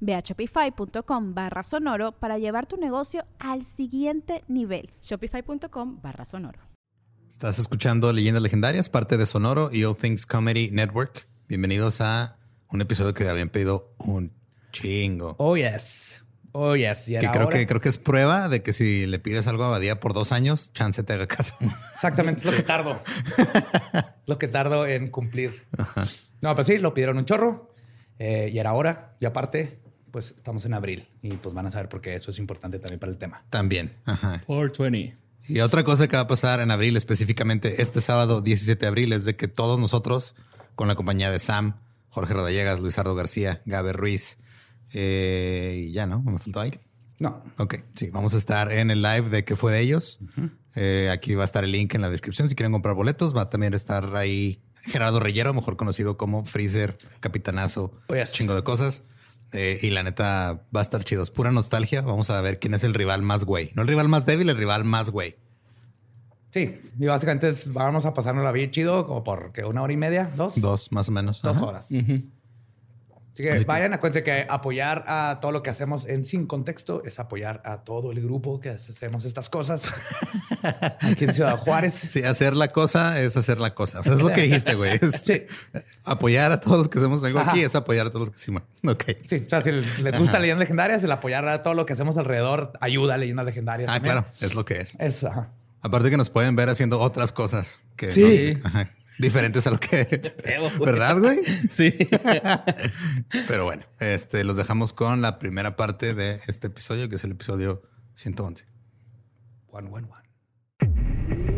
Ve a shopify.com barra sonoro para llevar tu negocio al siguiente nivel. Shopify.com barra sonoro. Estás escuchando Leyendas Legendarias, parte de Sonoro y All Things Comedy Network. Bienvenidos a un episodio que habían pedido un chingo. Oh, yes. Oh, yes. que creo que creo que es prueba de que si le pides algo a Badía por dos años, chance te haga caso. Exactamente, es lo que tardo. lo que tardo en cumplir. No, pero sí, lo pidieron un chorro. Eh, y era hora. Y aparte, pues estamos en abril y pues van a saber por qué eso es importante también para el tema. También. Ajá. 420. Y otra cosa que va a pasar en abril, específicamente este sábado 17 de abril, es de que todos nosotros, con la compañía de Sam, Jorge Rodallegas, Luisardo García, Gabe Ruiz, eh, y ya, ¿no? ¿Me faltó alguien? No. Ok, sí, vamos a estar en el live de qué fue de ellos. Eh, aquí va a estar el link en la descripción si quieren comprar boletos. Va a también estar ahí Gerardo Reyero, mejor conocido como Freezer, Capitanazo, oh, chingo de cosas. Eh, y la neta va a estar chido. Es pura nostalgia. Vamos a ver quién es el rival más güey. No el rival más débil, el rival más güey. Sí, y básicamente vamos a pasarnos la vida chido, como por una hora y media, dos. Dos, más o menos. Dos horas. Así que vayan, acuérdense que apoyar a todo lo que hacemos en Sin Contexto es apoyar a todo el grupo que hacemos estas cosas aquí en Ciudad Juárez. Sí, hacer la cosa es hacer la cosa. es lo que dijiste, güey. Sí. Apoyar a todos los que hacemos algo aquí es apoyar a todos los que hicimos. Ok. Sí, o sea, si les gusta leyendas legendarias, el apoyar a todo lo que hacemos alrededor ayuda a leyendas legendarias. Ah, claro, es lo que es. Es, Aparte que nos pueden ver haciendo otras cosas que sí diferentes a lo que ¿verdad, güey? Sí. Pero bueno, este los dejamos con la primera parte de este episodio, que es el episodio 111. One, one, one.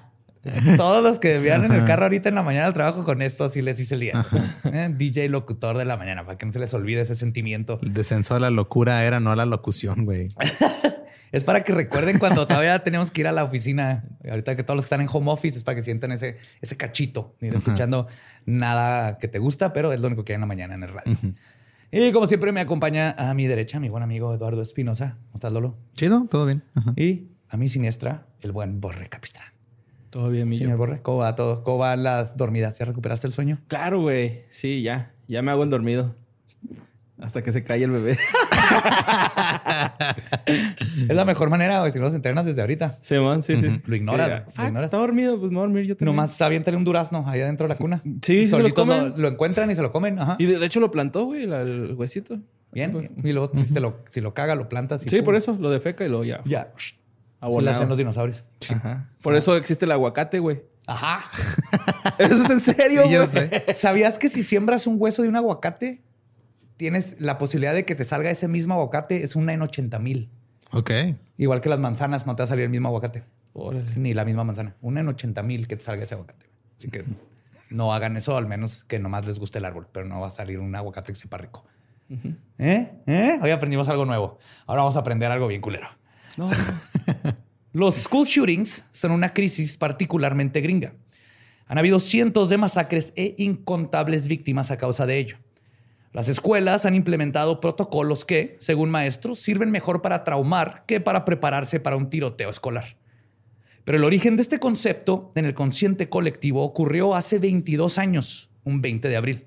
Todos los que vean en el carro ahorita en la mañana al trabajo con esto, sí les hice el día. Eh, DJ locutor de la mañana, para que no se les olvide ese sentimiento. El descenso a la locura era no a la locución, güey. es para que recuerden cuando todavía teníamos que ir a la oficina. Ahorita que todos los que están en home office es para que sientan ese, ese cachito, ir escuchando nada que te gusta, pero es lo único que hay en la mañana en el radio. Y como siempre me acompaña a mi derecha mi buen amigo Eduardo Espinosa. ¿Cómo estás, Lolo? Chido, todo bien. Y a mi siniestra, el buen Borre Capistrán. Todo bien, mi Señor Borre, ¿cómo va todo? ¿Cómo van las dormidas? ¿Ya recuperaste el sueño? Claro, güey. Sí, ya. Ya me hago el dormido. Hasta que se calle el bebé. es la mejor manera, güey, si no los entrenas desde ahorita. Sí, man, sí, sí. Lo ignoras. Está dormido, pues me voy a dormir yo también. Nomás tener un durazno ahí adentro de la cuna. Sí, sí, los lo, lo, encuentran y se lo comen. Ajá. Y de, hecho lo plantó, güey, el huesito. Bien. Y luego si, lo, si lo caga, lo plantas. Y sí, por eso lo defeca y lo ya. Ya. Así lo hacen los dinosaurios. Ajá. Por eso existe el aguacate, güey. Ajá. Eso es en serio, güey. ¿Sabías que si siembras un hueso de un aguacate, tienes la posibilidad de que te salga ese mismo aguacate? Es una en 80 mil. Ok. Igual que las manzanas, no te va a salir el mismo aguacate. Ni la misma manzana. Una en 80 mil que te salga ese aguacate. Así que no hagan eso, al menos que nomás les guste el árbol, pero no va a salir un aguacate que sepa rico. ¿Eh? ¿Eh? Hoy aprendimos algo nuevo. Ahora vamos a aprender algo bien culero. Los school shootings son una crisis particularmente gringa. Han habido cientos de masacres e incontables víctimas a causa de ello. Las escuelas han implementado protocolos que, según maestros, sirven mejor para traumar que para prepararse para un tiroteo escolar. Pero el origen de este concepto en el consciente colectivo ocurrió hace 22 años, un 20 de abril.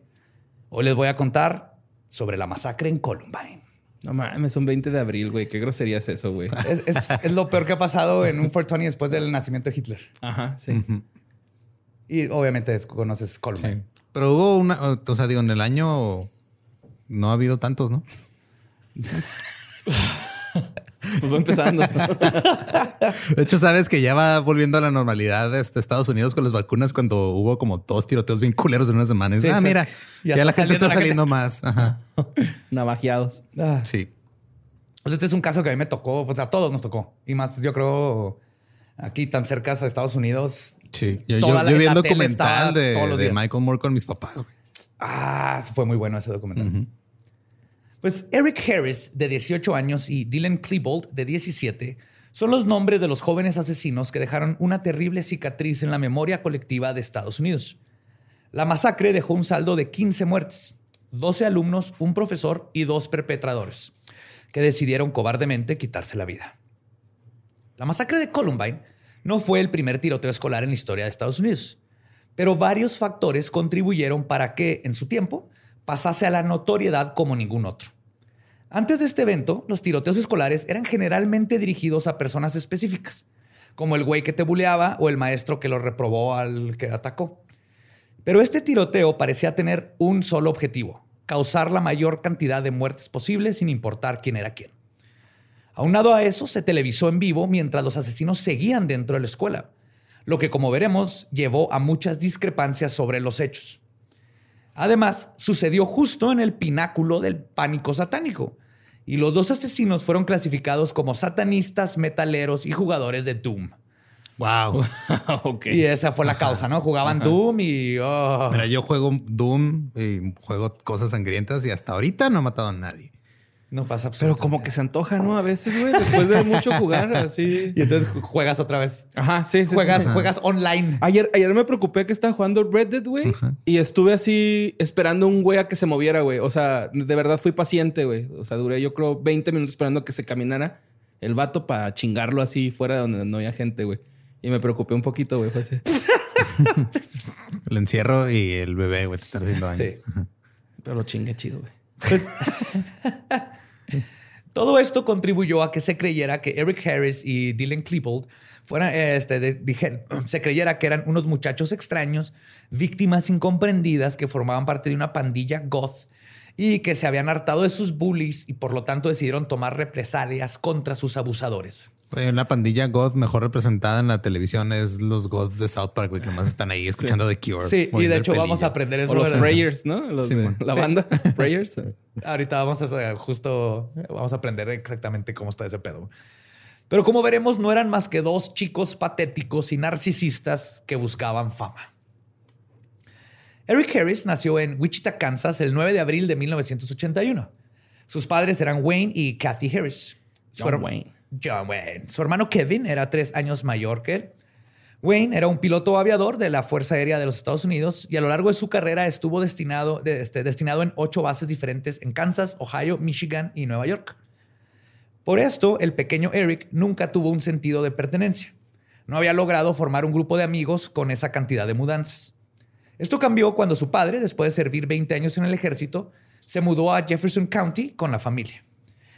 Hoy les voy a contar sobre la masacre en Columbine. No mames, un 20 de abril, güey. Qué grosería es eso, güey. Es, es, lo peor que ha pasado en un 420 después del nacimiento de Hitler. Ajá, sí. Y obviamente conoces Columbine. Pero hubo una, o sea, digo, en el año no ha habido tantos, ¿no? pues va empezando. de hecho, sabes que ya va volviendo a la normalidad de este Estados Unidos con las vacunas cuando hubo como dos tiroteos bien culeros en unas semanas. ah, mira, ya, la gente está saliendo más. Navajeados. Ah. Sí. Pues este es un caso que a mí me tocó, pues a todos nos tocó. Y más, yo creo, aquí tan cerca a Estados Unidos. Sí, yo, vi el documental de, Michael Moore con mis papás. Ah, fue muy bueno ese documental. Pues Eric Harris, de 18 años, y Dylan Klebold, de 17, son los nombres de los jóvenes asesinos que dejaron una terrible cicatriz en la memoria colectiva de Estados Unidos. La masacre dejó un saldo de 15 muertes, 12 alumnos, un profesor y dos perpetradores, que decidieron cobardemente quitarse la vida. La masacre de Columbine no fue el primer tiroteo escolar en la historia de Estados Unidos, pero varios factores contribuyeron para que, en su tiempo, pasase a la notoriedad como ningún otro. Antes de este evento, los tiroteos escolares eran generalmente dirigidos a personas específicas, como el güey que te buleaba o el maestro que lo reprobó al que atacó. Pero este tiroteo parecía tener un solo objetivo, causar la mayor cantidad de muertes posible sin importar quién era quién. Aunado a eso, se televisó en vivo mientras los asesinos seguían dentro de la escuela, lo que como veremos llevó a muchas discrepancias sobre los hechos. Además, sucedió justo en el pináculo del pánico satánico, y los dos asesinos fueron clasificados como satanistas, metaleros y jugadores de Doom. Wow. okay. Y esa fue la causa, ¿no? Jugaban Doom y. Oh. Mira, yo juego Doom y juego cosas sangrientas y hasta ahorita no he matado a nadie. No pasa Pero como que se antoja, ¿no? A veces, güey, después de mucho jugar así. Y entonces juegas otra vez. Ajá, sí, sí. Juegas, juegas online. Ayer, ayer me preocupé que estaba jugando Red Dead, güey. Y estuve así esperando un güey a que se moviera, güey. O sea, de verdad fui paciente, güey. O sea, duré yo creo 20 minutos esperando que se caminara el vato para chingarlo así fuera de donde no había gente, güey. Y me preocupé un poquito, güey. Fue así. el encierro y el bebé, güey, te están haciendo daño. Sí. Pero lo chingue chido, güey. Todo esto contribuyó a que se creyera que Eric Harris y Dylan Klebold fueran, este, se creyera que eran unos muchachos extraños, víctimas incomprendidas que formaban parte de una pandilla goth y que se habían hartado de sus bullies y por lo tanto decidieron tomar represalias contra sus abusadores. Una pandilla goth mejor representada en la televisión es los goths de South Park, que más están ahí escuchando The Cure. Sí, y de hecho vamos a aprender eso. O los Prayers, ¿no? Los de la banda Prayers. Ahorita vamos a justo, vamos a aprender exactamente cómo está ese pedo. Pero como veremos, no eran más que dos chicos patéticos y narcisistas que buscaban fama. Eric Harris nació en Wichita, Kansas, el 9 de abril de 1981. Sus padres eran Wayne y Kathy Harris. John Wayne. John Wayne. Su hermano Kevin era tres años mayor que él. Wayne era un piloto aviador de la Fuerza Aérea de los Estados Unidos y a lo largo de su carrera estuvo destinado, este, destinado en ocho bases diferentes en Kansas, Ohio, Michigan y Nueva York. Por esto, el pequeño Eric nunca tuvo un sentido de pertenencia. No había logrado formar un grupo de amigos con esa cantidad de mudanzas. Esto cambió cuando su padre, después de servir 20 años en el ejército, se mudó a Jefferson County con la familia.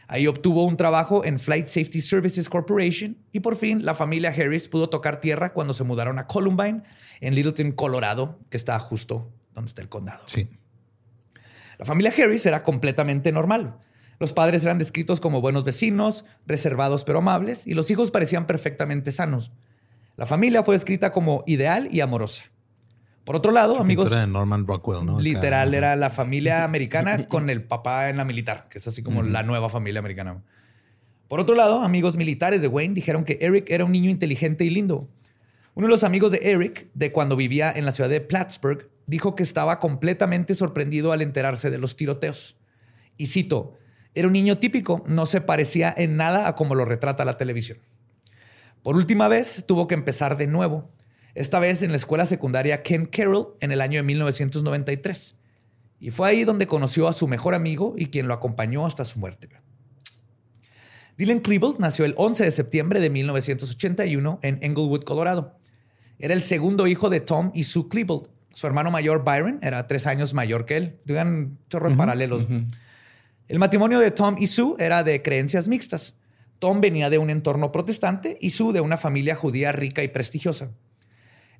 Ahí obtuvo un trabajo en Flight Safety Services Corporation y por fin la familia Harris pudo tocar tierra cuando se mudaron a Columbine, en Littleton, Colorado, que está justo donde está el condado. Sí. La familia Harris era completamente normal. Los padres eran descritos como buenos vecinos, reservados pero amables, y los hijos parecían perfectamente sanos. La familia fue descrita como ideal y amorosa. Por otro lado, amigos. De Norman Rockwell, ¿no? Literal, era la familia americana con el papá en la militar, que es así como la nueva familia americana. Por otro lado, amigos militares de Wayne dijeron que Eric era un niño inteligente y lindo. Uno de los amigos de Eric, de cuando vivía en la ciudad de Plattsburgh, dijo que estaba completamente sorprendido al enterarse de los tiroteos. Y cito, era un niño típico, no se parecía en nada a como lo retrata la televisión. Por última vez, tuvo que empezar de nuevo, esta vez en la escuela secundaria Ken Carroll en el año de 1993. Y fue ahí donde conoció a su mejor amigo y quien lo acompañó hasta su muerte. Dylan Klebold nació el 11 de septiembre de 1981 en Englewood, Colorado. Era el segundo hijo de Tom y Sue Klebold. Su hermano mayor, Byron, era tres años mayor que él. Tuvieron chorro en paralelos. El matrimonio de Tom y Sue era de creencias mixtas. Tom venía de un entorno protestante y Sue de una familia judía rica y prestigiosa.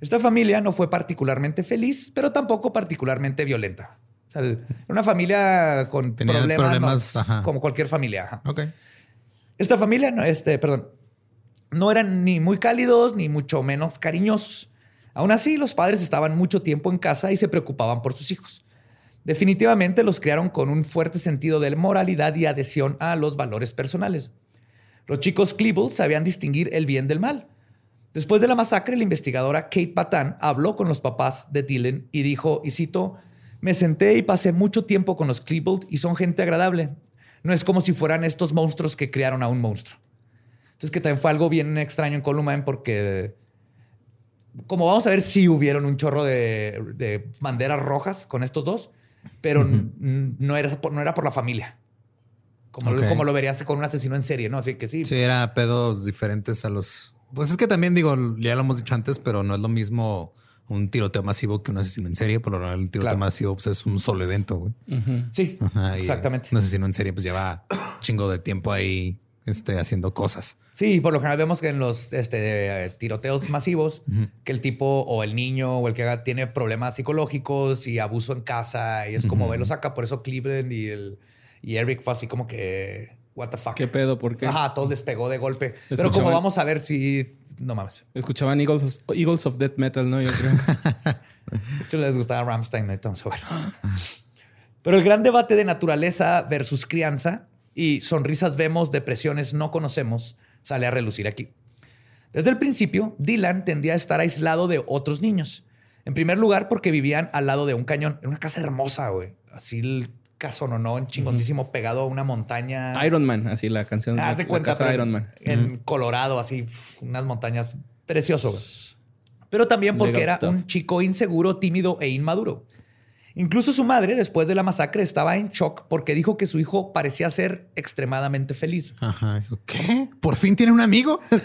Esta familia no fue particularmente feliz, pero tampoco particularmente violenta. era una familia con problemas, como cualquier familia. Esta familia, este, perdón, no eran ni muy cálidos ni mucho menos cariñosos. Aún así, los padres estaban mucho tiempo en casa y se preocupaban por sus hijos. Definitivamente los criaron con un fuerte sentido de moralidad y adhesión a los valores personales. Los chicos Klebold sabían distinguir el bien del mal. Después de la masacre, la investigadora Kate Patan habló con los papás de Dylan y dijo, y cito, me senté y pasé mucho tiempo con los Klebold y son gente agradable. No es como si fueran estos monstruos que criaron a un monstruo. Entonces, que también fue algo bien extraño en Columbine porque, como vamos a ver, sí hubieron un chorro de, banderas rojas con estos dos, pero no, era por, no era por la familia. Como, como lo verías con un asesino en serie, ¿no? Así que sí. Sí, era pedos diferentes a los. Pues es que también digo, ya lo hemos dicho antes, pero no es lo mismo un tiroteo masivo que un asesino en serie. Por lo general, un tiroteo masivo pues, es un solo evento. Güey. Sí, exactamente. Un asesino en serie pues lleva chingo de tiempo ahí este, haciendo cosas. Sí, por lo general vemos que en los este, tiroteos masivos, que el tipo o el niño o el que haga tiene problemas psicológicos y abuso en casa y es como ve lo saca. Por eso Cleveland y, el, y Eric fue así como que what the fuck. ¿Qué pedo? ¿Por qué? Ajá, todo despegó de golpe. Pero como vamos a ver si... No mames. Escuchaban Eagles, Eagles of Death Metal, ¿no? Yo creo. de hecho, les gustaba Ramstein. Vamos a ver. Pero el gran debate de naturaleza versus crianza y sonrisas vemos, depresiones no conocemos, sale a relucir aquí. Desde el principio, Dylan tendía a estar aislado de otros niños. En primer lugar, porque vivían al lado de un cañón, en una casa hermosa, güey. Así caso no, no, chingoncísimo, pegado a una montaña. Iron Man, así la canción. Ah, se cuenta, de Iron Man. En Colorado, así, unas montañas preciosas. Pero también porque era un chico inseguro, tímido e inmaduro. Incluso su madre, después de la masacre, estaba en shock porque dijo que su hijo parecía ser extremadamente feliz. Ajá. ¿Qué? ¿Por fin tiene un amigo?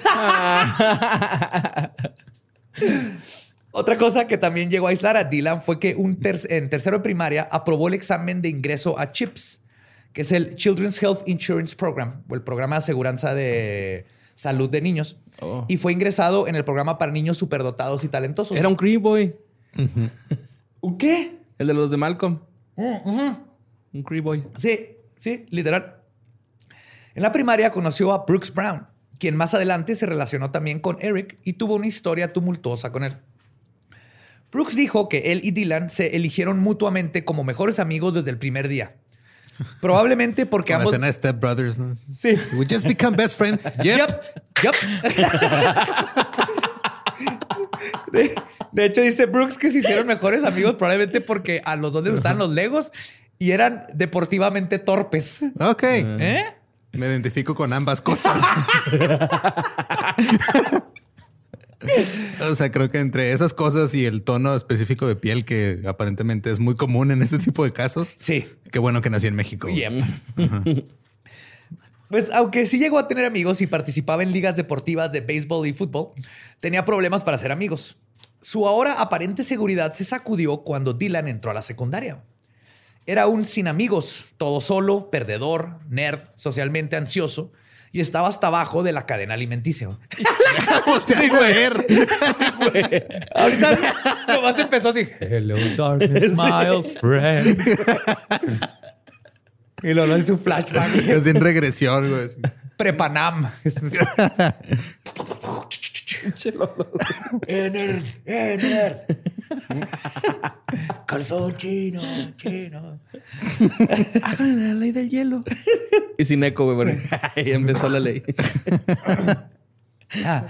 Otra cosa que también llegó a aislar a Dylan fue que un en tercero de primaria aprobó el examen de ingreso a CHIPS, que es el Children's Health Insurance Program, o el programa de aseguranza de salud de niños. Oh. Y fue ingresado en el programa para niños superdotados y talentosos. Era un Cree Boy. ¿Un qué? El de los de Malcolm. Mm, un Cree Boy. Sí, sí, literal. En la primaria conoció a Brooks Brown, quien más adelante se relacionó también con Eric y tuvo una historia tumultuosa con él. Brooks dijo que él y Dylan se eligieron mutuamente como mejores amigos desde el primer día. Probablemente porque ambos. La Step Brothers. Sí. We just become best friends. Yep. Yep. De, hecho, dice Brooks que se hicieron mejores amigos probablemente porque a los dos les gustaban los Legos y eran deportivamente torpes. Ok. ¿Eh? Me identifico con ambas cosas. o sea, creo que entre esas cosas y el tono específico de piel que aparentemente es muy común en este tipo de casos. Sí. Qué bueno que nací en México. Pues aunque sí llegó a tener amigos y participaba en ligas deportivas de béisbol y fútbol, tenía problemas para ser amigos. Su ahora aparente seguridad se sacudió cuando Dylan entró a la secundaria. Era un sin amigos, todo solo, perdedor, nerd, socialmente ansioso y estaba hasta abajo de la cadena alimenticia. sí, güey. Ahorita nomás empezó así. Hello, darkness, my friend. Y luego es un flashback. Es en regresión, güey. Prepanam. Ener, Ener. Calzón chino, chino. Hagan la ley del hielo. y sin eco, güey. Bueno, ahí empezó la ley. Ah,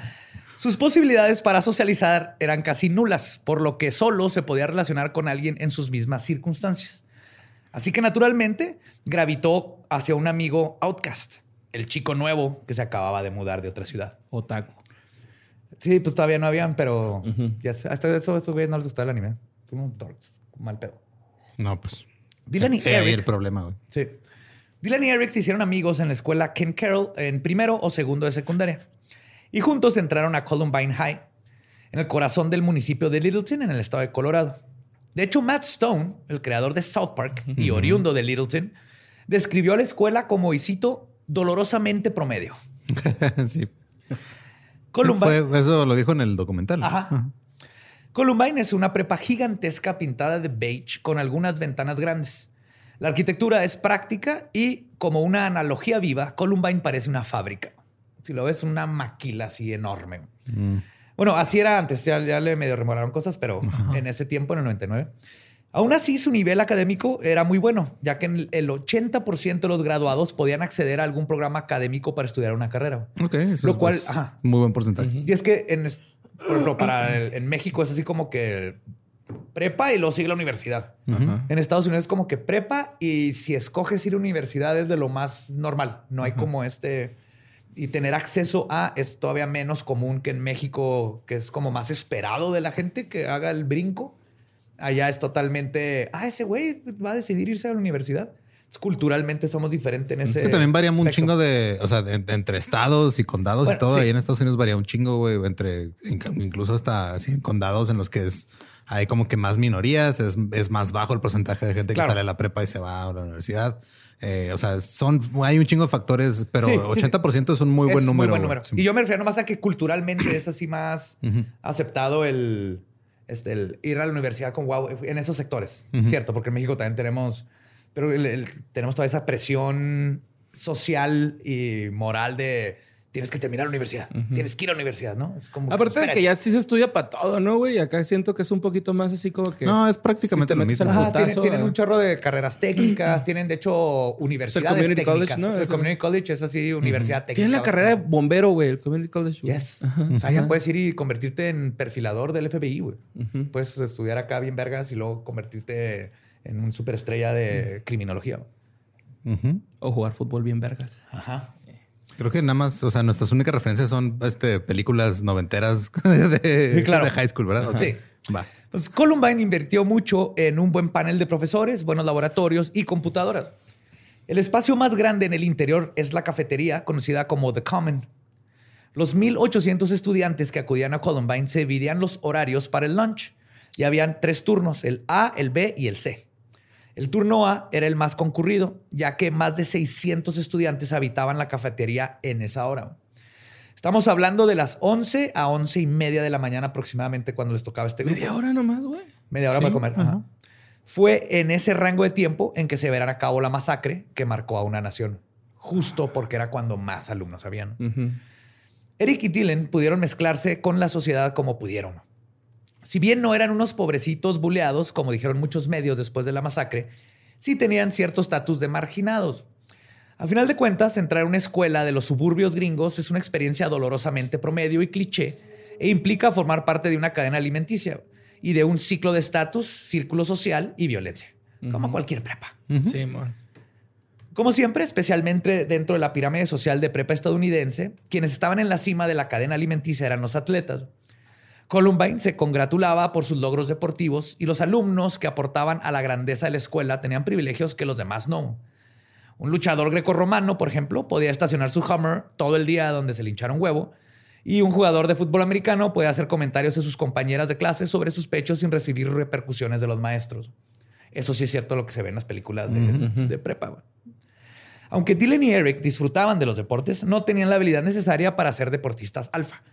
sus posibilidades para socializar eran casi nulas, por lo que solo se podía relacionar con alguien en sus mismas circunstancias. Así que naturalmente gravitó hacia un amigo outcast, el chico nuevo que se acababa de mudar de otra ciudad. Otaku. Sí, pues todavía no habían, pero ya sé, hasta eso, esos güeyes no les gustaba el anime. Un mal pedo. No, pues. Dylan y eh, ahí Eric. el problema, güey. Sí. Dylan y Eric se hicieron amigos en la escuela Ken Carroll en primero o segundo de secundaria. Y juntos entraron a Columbine High, en el corazón del municipio de Littleton, en el estado de Colorado. De hecho, Matt Stone, el creador de South Park y oriundo de Littleton, describió a la escuela como, y cito, dolorosamente promedio. sí. Columbine, Fue- eso lo dijo en el documental. Ajá. Columbine es una prepa gigantesca pintada de beige con algunas ventanas grandes. La arquitectura es práctica y, como una analogía viva, Columbine parece una fábrica. Si lo ves, una maquila así enorme. Mm. Bueno, así era antes, ya, ya le medio remoraron cosas, pero en ese tiempo, en el 99. Aún así, su nivel académico era muy bueno, ya que el el 80% de los graduados podían acceder a algún programa académico para estudiar una carrera. Ok, eso Lo es, cual, pues, ajá. muy buen porcentaje. Y es que, en, por ejemplo, para el- en México es así como que prepa y luego sigue la universidad. En Estados Unidos es como que prepa y si escoges ir a universidad es de lo más normal. No hay como este... Y tener acceso a es todavía menos común que en México, que es como más esperado de la gente que haga el brinco. Allá es totalmente, ah, ese güey va a decidir irse a la universidad. Culturalmente somos diferentes en ese. Es que también varía un chingo de, o sea, de- de entre estados y condados Bueno, y todo. sí. Ahí en Estados Unidos varía un chingo, güey, entre in- incluso hasta así, condados en los que es hay como que más minorías, es, es más bajo el porcentaje de gente Claro. que sale a la prepa y se va a la universidad. Eh, o sea, son hay un chingo de factores, pero Sí, sí, sí. 80% es un muy buen Es número. buen güey. número. Y yo me refiero nomás a que culturalmente es así más aceptado el, este, el ir a la universidad con wow en esos sectores. Cierto, porque en México también tenemos, pero el- el- tenemos toda esa presión social y moral de tienes que terminar la universidad, tienes que ir a la universidad, ¿no? Es como Aparte de que ya sí se estudia para todo, ¿no, güey? Acá siento que es un poquito más así como que. No, es prácticamente si lo mismo. Ajá, tienen, ah. un chorro de carreras técnicas, tienen de hecho universidades community técnicas. college, ¿no? El Eso. community college es así, universidad técnica. Tienen la carrera de bombero, güey, el community college. güey. Yes. O sea, ya puedes ir y convertirte en perfilador del FBI, güey. Puedes estudiar acá bien vergas y luego convertirte en un superestrella de criminología. O jugar fútbol bien vergas. Ajá. Creo que nada más, o sea, nuestras únicas referencias son este, películas noventeras de, Sí, claro. de high school, ¿verdad? Sí. Va. Pues Columbine invirtió mucho en un buen panel de profesores, buenos laboratorios y computadoras. El espacio más grande en el interior es la cafetería, conocida como The Common. Los 1.800 estudiantes que acudían a Columbine se dividían los horarios para el lunch y habían tres turnos, el A, el B y el C. El turno A era el más concurrido, ya que más de 600 estudiantes habitaban la cafetería en esa hora. Estamos hablando de las 11 a 11 y media de la mañana aproximadamente cuando les tocaba este grupo. Media hora nomás, güey. Media hora Sí, para comer. ajá. Fue en ese rango de tiempo en que se verán a cabo la masacre que marcó a una nación, justo porque era cuando más alumnos habían. Eric y Dylan pudieron mezclarse con la sociedad como pudieron. Si bien no eran unos pobrecitos buleados, como dijeron muchos medios después de la masacre, sí tenían cierto estatus de marginados. A final de cuentas, entrar a una escuela de los suburbios gringos es una experiencia dolorosamente promedio y cliché e implica formar parte de una cadena alimenticia y de un ciclo de estatus, círculo social y violencia, como cualquier prepa. Sí, man. Como siempre, especialmente dentro de la pirámide social de prepa estadounidense, quienes estaban en la cima de la cadena alimenticia eran los atletas. Columbine se congratulaba por sus logros deportivos y los alumnos que aportaban a la grandeza de la escuela tenían privilegios que los demás no. Un luchador grecorromano, por ejemplo, podía estacionar su Hummer todo el día donde se le hinchara un huevo. Y un jugador de fútbol americano podía hacer comentarios a sus compañeras de clase sobre sus pechos sin recibir repercusiones de los maestros. Eso sí es cierto lo que se ve en las películas de, de prepa. Aunque Dylan y Eric disfrutaban de los deportes, no tenían la habilidad necesaria para ser deportistas alfa.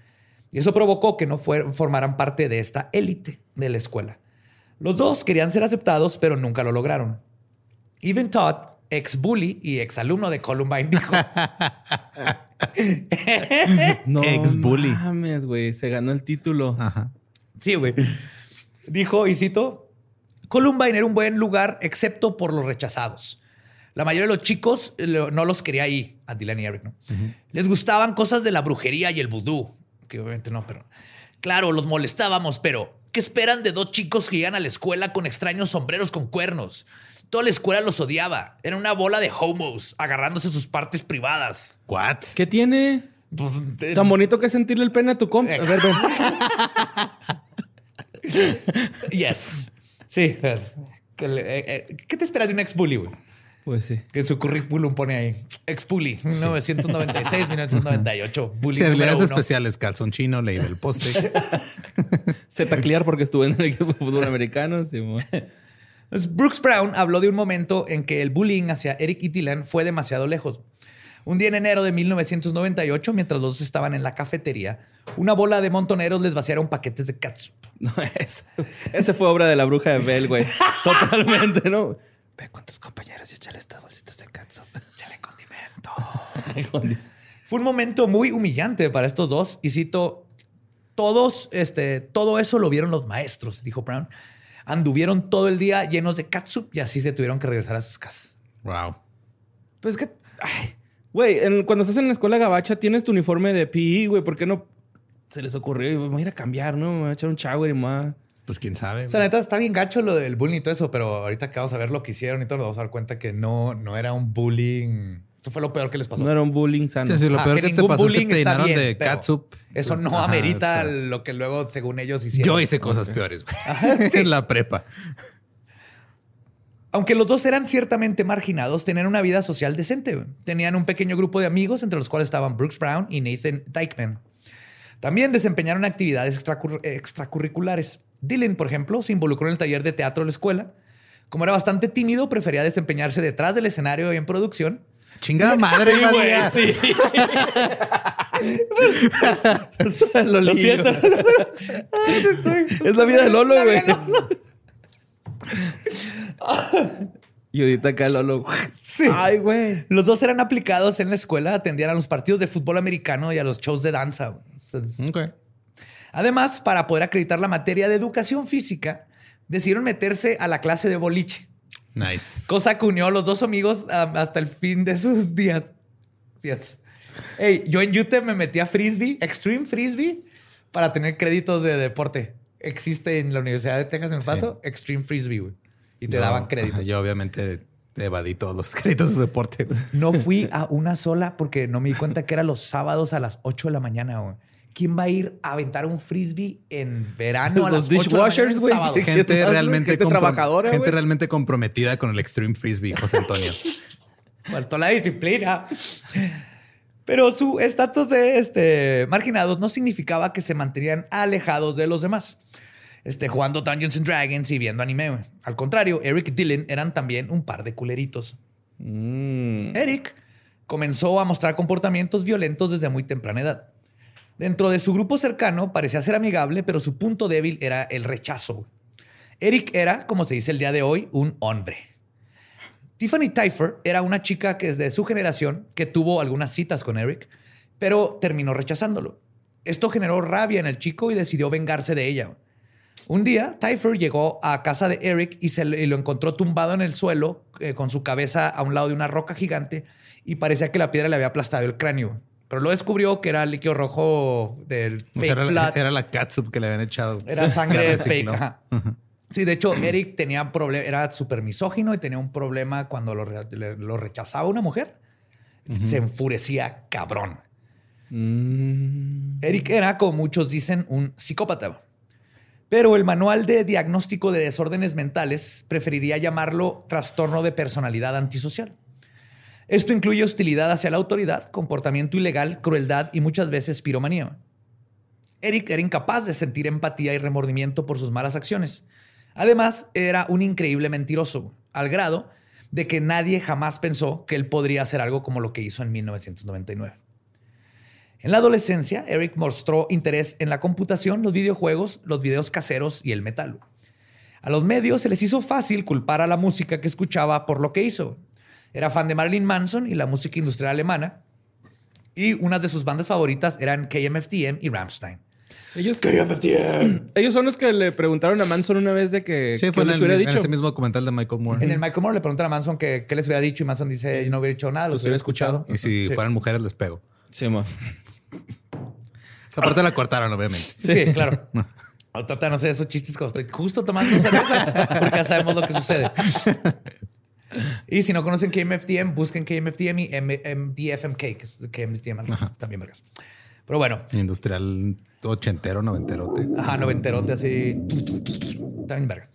Y eso provocó que no fuer- formaran parte de esta élite de la escuela. Los dos querían ser aceptados, pero nunca lo lograron. Even Todd, ex bully y ex alumno de Columbine, dijo: No Ex-bully. mames, güey. Se ganó el título. Ajá. Sí, güey. Dijo, y cito, Columbine era un buen lugar, excepto por los rechazados. La mayoría de los chicos eh, no los quería ahí, a Dylan y Eric, ¿no? Les gustaban cosas de la brujería y el vudú, que obviamente no, pero... Claro, los molestábamos, pero ¿qué esperan de dos chicos que llegan a la escuela con extraños sombreros con cuernos? Toda la escuela los odiaba. Era una bola de homos, agarrándose sus partes privadas. What? ¿Qué tiene? Pues, Tan bonito que es sentirle el pene a tu compa. A ver, ven. Yes. Sí. pues, eh, eh, ¿Qué te esperas de un ex-bully, güey? Pues sí. Que en su currículum pone ahí ex-bully, 1996, 1998, bully Sí, habilidades especiales, calzón chino, ley del poste. Se taclear porque estuve en el equipo de fútbol americano. Sí, Brooks Brown habló de un momento en que el bullying hacia Eric y Dylan fue demasiado lejos. Un día en enero de 1998, mientras los dos estaban en la cafetería, una bola de montoneros les vaciaron paquetes de catsup. No, ese, ese fue obra de la bruja de Bell, güey. Totalmente, ¿no? Ve con tus compañeros y échale estas bolsitas de catsup. Échale condimento. Fue un momento muy humillante para estos dos. Y cito, todos, este, todo eso lo vieron los maestros, dijo Brown. Anduvieron todo el día llenos de catsup y así se tuvieron que regresar a sus casas. Wow. Pues que. ay, Güey, en- cuando estás en la escuela gabacha tienes tu uniforme de PE, güey. ¿Por qué no se les ocurrió? Voy a ir a cambiar, ¿no? Me voy a echar un shower y más. Pues quién sabe. O sea, neta, está bien gacho lo del bullying y todo eso, pero ahorita que vamos a ver lo que hicieron y todo, nos vamos a dar cuenta que no, no era un bullying. Esto fue lo peor que les pasó. No era un bullying sano. Sí, sí, lo Ah, peor que, te ningún pasó es que bullying te llenaron bien, de catsup. Eso no Ajá, amerita o sea, lo que luego, según ellos, hicieron. Yo hice cosas peores, güey. En la prepa. Aunque los dos eran ciertamente marginados, tenían una vida social decente. Tenían un pequeño grupo de amigos, entre los cuales estaban Brooks Brown y Nathan Dykeman. También desempeñaron actividades extracur- extracurriculares. Dylan, por ejemplo, se involucró en el taller de teatro de la escuela. Como era bastante tímido, prefería desempeñarse detrás del escenario y en producción. Chingada madre, Sí, güey, sí. Lo siento. Es la vida de Lolo, güey. y ahorita acá Lolo. Ay, güey. Los dos eran aplicados en la escuela, atendían a los partidos de fútbol americano y a los shows de danza. Entonces, Ok. Además, para poder acreditar la materia de educación física, decidieron meterse a la clase de boliche, Nice. cosa que unió a los dos amigos um, hasta el fin de sus días. Yes. Hey, yo en UTEP me metí a frisbee, extreme frisbee, para tener créditos de deporte. Existe en la Universidad de Texas en El Paso, extreme frisbee, güey. Y te daban créditos. yo obviamente evadí todos los créditos de deporte. No fui a una sola porque no me di cuenta que era los sábados a las 8 de la mañana, güey. ¿Quién va a ir a aventar un frisbee en verano a Los las 8 de la mañana dishwashers, güey. Gente realmente, Gente trabajadora, gente realmente comprometida con el Extreme Frisbee, José Antonio. Faltó la disciplina. Pero su estatus de este, marginados no significaba que se mantenían alejados de los demás. Este, jugando Dungeons and Dragons y viendo anime. Al contrario, Eric y Dylan eran también un par de culeritos. Mm. Eric comenzó a mostrar comportamientos violentos desde muy temprana edad. Dentro de su grupo cercano parecía ser amigable, pero su punto débil era el rechazo. Eric era, como se dice el día de hoy, un hombre. Tiffany Tyfer era una chica que es de su generación que tuvo algunas citas con Eric, pero terminó rechazándolo. Esto generó rabia en el chico y decidió vengarse de ella. Un día, Tyfer llegó a casa de Eric y, se lo encontró tumbado en el suelo eh, con su cabeza a un lado de una roca gigante y parecía que la piedra le había aplastado el cráneo. Pero lo descubrió que era líquido rojo del fake Era, blood. era la catsup que le habían echado. Era sangre fake. ajá. Sí, de hecho, Eric tenía problema, era súper misógino y tenía un problema cuando lo, re- le- lo rechazaba una mujer. Se enfurecía cabrón. Mm. Eric era, como muchos dicen, un psicópata. Pero el manual de diagnóstico de desórdenes mentales preferiría llamarlo trastorno de personalidad antisocial. Esto incluye hostilidad hacia la autoridad, comportamiento ilegal, crueldad y muchas veces piromanía. Eric era incapaz de sentir empatía y remordimiento por sus malas acciones. Además, era un increíble mentiroso, al grado de que nadie jamás pensó que él podría hacer algo como lo que hizo en 1999. En la adolescencia, Eric mostró interés en la computación, los videojuegos, los videos caseros y el metal. A los medios se les hizo fácil culpar a la música que escuchaba por lo que hizo. Era fan de Marilyn Manson y la música industrial alemana. Y unas de sus bandas favoritas eran KMFDM y Rammstein. Ellos, ellos son los que le preguntaron a Manson una vez de que Sí, qué fue en, les el- hubiera en dicho. ese mismo documental de Michael Moore. En el Michael Moore le preguntan a Manson que, qué les hubiera dicho y Manson dice, yo no hubiera dicho nada, los hubiera escuchado. Y si Sí. fueran mujeres, les pego. Sí, mo. Esa parte la cortaron, obviamente. Sí, claro. Tratar de no hacer esos chistes cuando estoy justo tomando cerveza, porque ya sabemos lo que sucede. Y si no conocen KMFDM, busquen KMFDM y M- MDFMK, que es KMFDM, también vergas. Pero bueno, Industrial ochentero, noventerote. Ajá, noventerote así. También verga.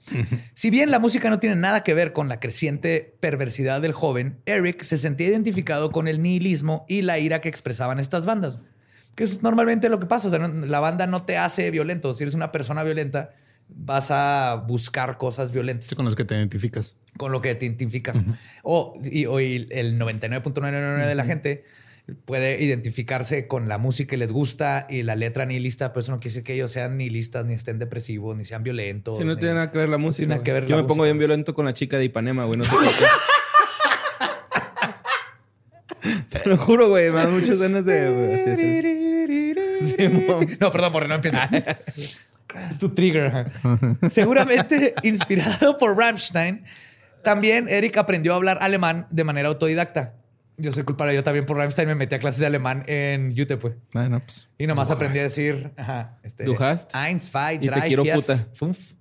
Si bien la música no tiene nada que ver con la creciente perversidad del joven, Eric se sentía identificado con el nihilismo y la ira que expresaban estas bandas. Que es normalmente lo que pasa. O sea, no- la banda no te hace violento. Si eres una persona violenta, vas a buscar cosas violentas Sí, con los que te identificas. Con lo que te identificas. o, y, o y el 99.999 de la gente puede identificarse con la música que les gusta y la letra nihilista, pero eso no quiere decir que ellos sean nihilistas, ni estén depresivos, ni sean violentos. Sí, no ni- tiene nada que ver la música. tiene nada que ver Yo la me pongo bien violento con la chica de Ipanema, güey. No sé por qué. Te lo juro, güey. Me dan muchas ganas de... güey, así, así. Sí, mo. No, perdón, porque no empieza. es tu trigger. Seguramente inspirado por Rammstein, también Eric aprendió a hablar alemán de manera autodidacta. Yo soy culpable, yo también por Rammstein me metí a clases de alemán en UTEP, pues. Ah, no, pues. Y nomás aprendí a decir, ajá, este, Du hast. eins, zwei, Y te drei, quiero vier, puta. fünf,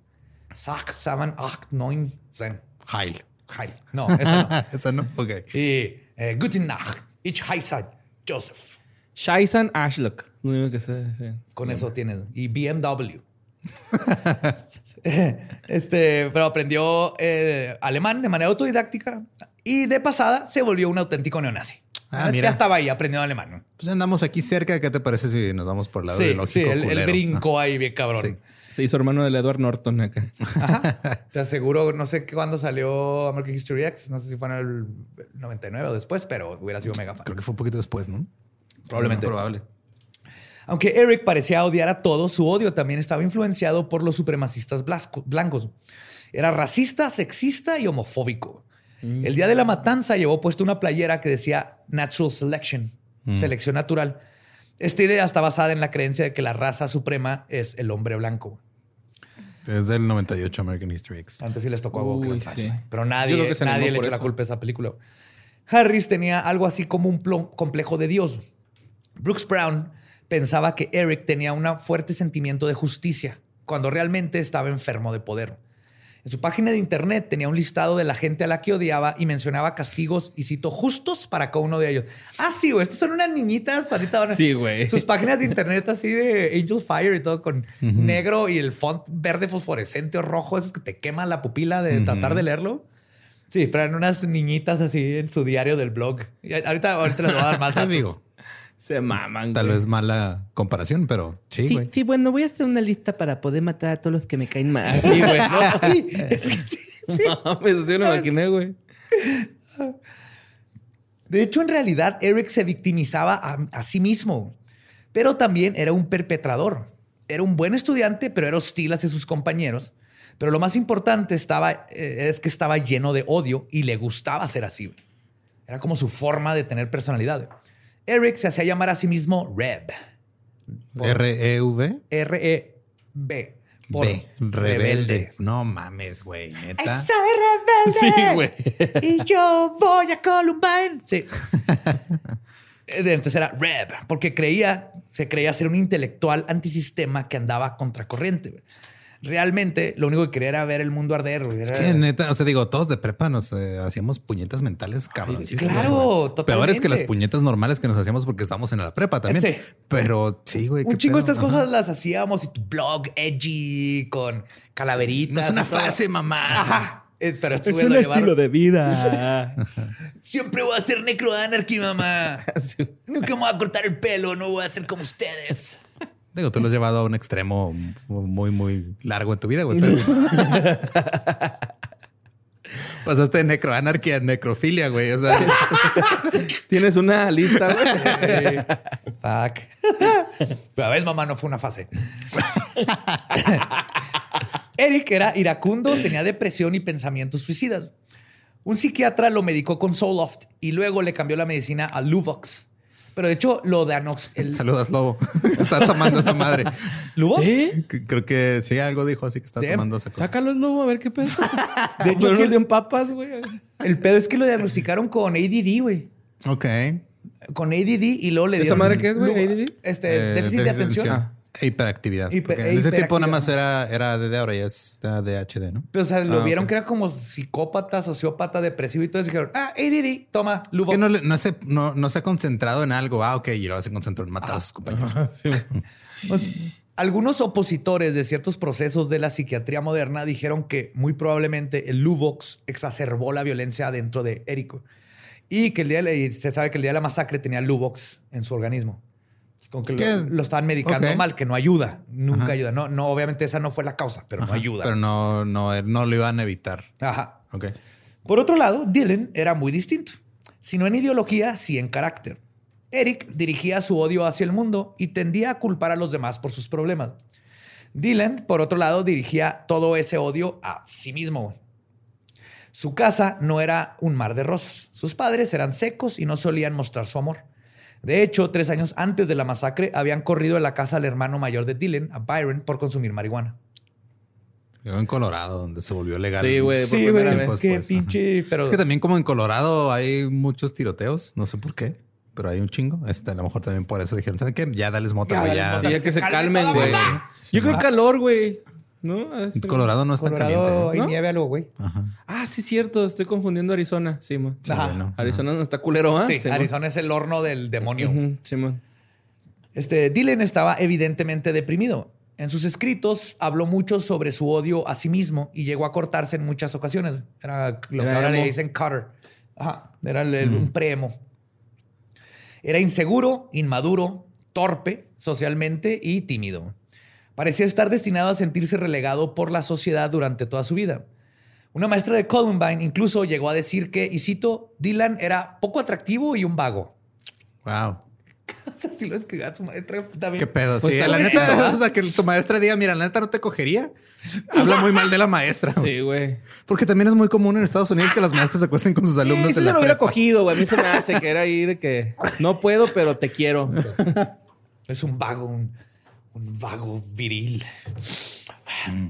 sechs, sieben, acht, neun, zehn. Heil. Heil. No, eso no. Esa no. Ok. y eh, Guten Nacht, ich heiße Joseph. Scheißan Ashlock. Lo único que sé. Sí. Con eso tienes. Y BMW. este, pero aprendió eh, alemán de manera autodidáctica y de pasada se volvió un auténtico neonazi. Ah, ya mira. estaba ahí aprendiendo alemán. ¿no? Pues andamos aquí cerca. ¿Qué te parece si nos vamos por el lado Sí, ideológico? sí, el, el brinco ahí bien cabrón. Sí. Se hizo hermano del Edward Norton acá. Ajá. Te aseguro, no sé cuándo salió American History X, no sé si fue en el 99 o después, pero hubiera sido mega fan. Creo que fue un poquito después, ¿no? Probablemente. Probable. Aunque Eric parecía odiar a todos, su odio también estaba influenciado por los supremacistas blancos. Era racista, sexista y homofóbico. El día de la matanza llevó puesto una playera que decía Natural Selection, selección natural. Esta idea está basada en la creencia de que la raza suprema es el hombre blanco. Es del 98 American History X. Antes sí les tocó a Walker. Uy, sí. Pero nadie, nadie le echó la culpa a esa película. Harris tenía algo así como un complejo de Dios. Brooks Brown pensaba que Eric tenía un fuerte sentimiento de justicia, cuando realmente estaba enfermo de poder. En su página de internet tenía un listado de la gente a la que odiaba y mencionaba castigos, y cito, justos para cada uno de ellos. Ah, sí, güey, estos son unas niñitas. Ahorita van a- Sí, güey. Sus páginas de internet así de Angel Fire y todo con negro y el font verde fosforescente o rojo, esos que te quema la pupila de tratar de leerlo. Sí, pero eran unas niñitas así en su diario del blog. Y ahorita, ahorita les voy a dar más. Amigo. Se maman, Tal güey. vez mala comparación, pero sí, Sí, güey. sí, bueno, voy a hacer una lista para poder matar a todos los que me caen mal. Sí, güey. No, sí. Es que sí. No, pues así me lo imaginé, güey. De hecho, en realidad, Eric se victimizaba a, a sí mismo, pero también era un perpetrador. Era un buen estudiante, pero era hostil hacia sus compañeros. Pero lo más importante estaba, eh, es que estaba lleno de odio y le gustaba ser así. güey. Era como su forma de tener personalidad. Eric se hacía llamar a sí mismo Reb. R-E-V. R-E-B. por B. Rebelde. No mames, güey. Neta. Soy rebelde. Sí, güey. Y yo voy a Columbine. Sí. Entonces era Reb, porque creía, se creía ser un intelectual antisistema que andaba contracorriente. Realmente lo único que quería era ver el mundo arder. Es que neta, o sea, digo, todos de prepa nos eh, hacíamos puñetas mentales cabrón. claro, Peores que las totalmente. puñetas normales que nos hacíamos porque estábamos en la prepa también. Sí. Pero sí, güey. Un qué chingo de pedo. estas Ajá. cosas las hacíamos y tu blog edgy con calaveritas. No es una fase, mamá. Ajá. Eh, Pero Es un estilo de vida. Siempre voy a ser necroanarchy, mamá. Nunca me voy a cortar el pelo, no voy a ser como ustedes. Digo, tú lo has llevado a un extremo muy, muy largo en tu vida, güey. pero- Pasaste de necroanarquía a necrofilia, güey. O sea, Tienes una lista, güey. Fuck. Pero a veces, mamá, no fue una fase. Eric era iracundo, tenía depresión y pensamientos suicidas. Un psiquiatra lo medicó con Zoloft y luego le cambió la medicina a Luvox. Pero de hecho, lo de Anox... El... Saludas, Lobo. está tomando esa madre. ¿Lubo? ¿Sí? C- Creo que sí, algo dijo así que está tomando esa cosa. Sácalo el lobo a ver qué pedo. De hecho, Pero que- papas, güey. El pedo es que lo diagnosticaron con ADD, güey. Ok. Con ADD y luego le ¿Esa dieron... madre qué es, güey? ADD? Este, Eh, déficit de atención. Ah. E hiperactividad. Hiper- en ese tiempo nada más era, era DD, ahora ya es DHD, ¿no? Pero, o sea, lo Ah, vieron que era como psicópata, sociópata, depresivo y todo eso. Y dijeron, ah, ADD, toma, Es que no, no, se, no, no se ha concentrado en algo. Ah, ok. Y luego se concentró en matar a sus compañeros. Sí, güey. Pues, algunos opositores de ciertos procesos de la psiquiatría moderna dijeron que muy probablemente el Luvox exacerbó la violencia dentro de güey. Y que el día de la- y se sabe que el día de la masacre tenía Luvox en su organismo. Como que lo, lo estaban medicando mal, que no ayuda. Nunca Ajá. ayuda. No, no, obviamente esa no fue la causa, pero no ayuda. Pero no, no, no lo iban a evitar. Ajá. Ok. Por otro lado, Dylan era muy distinto. Si no en ideología, sí en carácter. Eric dirigía su odio hacia el mundo y tendía a culpar a los demás por sus problemas. Dylan, por otro lado, dirigía todo ese odio a sí mismo. Su casa no era un mar de rosas. Sus padres eran secos y no solían mostrar su amor. De hecho, tres años antes de la masacre, habían corrido de la casa al hermano mayor de Dylan, a Byron, por consumir marihuana. Yo en Colorado, donde se volvió legal. Sí, güey, por Sí, primera güey, vez. Qué pues, pinche... Pero... Es que también como en Colorado hay muchos tiroteos, no sé por qué, pero hay un chingo. Este, a lo mejor también por eso dijeron, ¿saben qué? Ya dales mota, Ya, güey. dales Ya. mota. Sí, ya se que se calme calmen, güey. Yo creo calor, güey. ¿No? Es- Colorado no está Colorado caliente. hay ¿no? nieve algo, güey. Ajá. Ah, sí, cierto. Estoy confundiendo Arizona. Sí, man. Sí, bueno. Arizona no está culero, ¿ah? Sí. Arizona es el horno del demonio. Ujú, Sí, man. Este, Dylan estaba evidentemente deprimido. En sus escritos habló mucho sobre su odio a sí mismo y llegó a cortarse en muchas ocasiones. Era lo Era que ahora le dicen cutter. Ajá, era el- el- un preemo. Era inseguro, inmaduro, torpe socialmente y tímido. Parecía estar destinado a sentirse relegado por la sociedad durante toda su vida. Una maestra de Columbine incluso llegó a decir que, y cito, Dylan era poco atractivo y un vago. Wow. Así lo escribió su maestra también. ¿Qué pedo? Pues sí, la neta, o sea, que tu maestra diga, mira, la neta no te cogería. Habla muy mal de la maestra. Sí, güey. Porque también es muy común en Estados Unidos que las maestras se acuesten con sus alumnos Sí, sí en se la lo hubiera cogido, güey. A mí se me hace que era ahí de que no puedo, pero te quiero. Es un vago, un, un vago viril.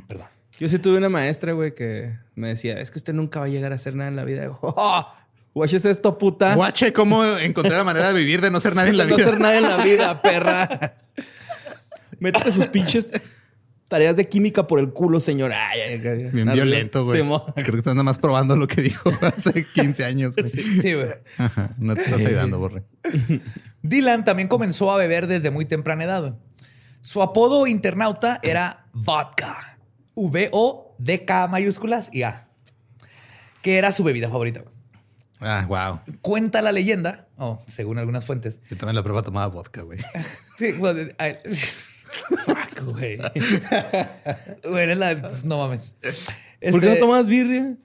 Perdón. Yo sí tuve una maestra, güey, que me decía, es que usted nunca va a llegar a hacer nada en la vida. ¡Oh! Guaches esto, puta. Guache, cómo encontrar la manera de vivir de no ser nadie en la no vida. hacer nada en la vida, perra. Métete sus pinches tareas de química por el culo, señor. Ay, ay, ay. Bien violento, güey. Creo que estás nada más probando lo que dijo hace 15 años. Sí, güey. No te estás ayudando, Borre. Dylan también comenzó a beber desde muy temprana edad. Su apodo internauta era Vodka. V-O-D-K mayúsculas y A. Que era su bebida favorita. Ah, wow. Cuenta la leyenda, oh, según algunas fuentes. Yo también la prueba tomaba vodka, güey. Sí, bueno, ay, Fuck, güey. güey, eres la- no mames. ¿Por qué no Este- tomas birria?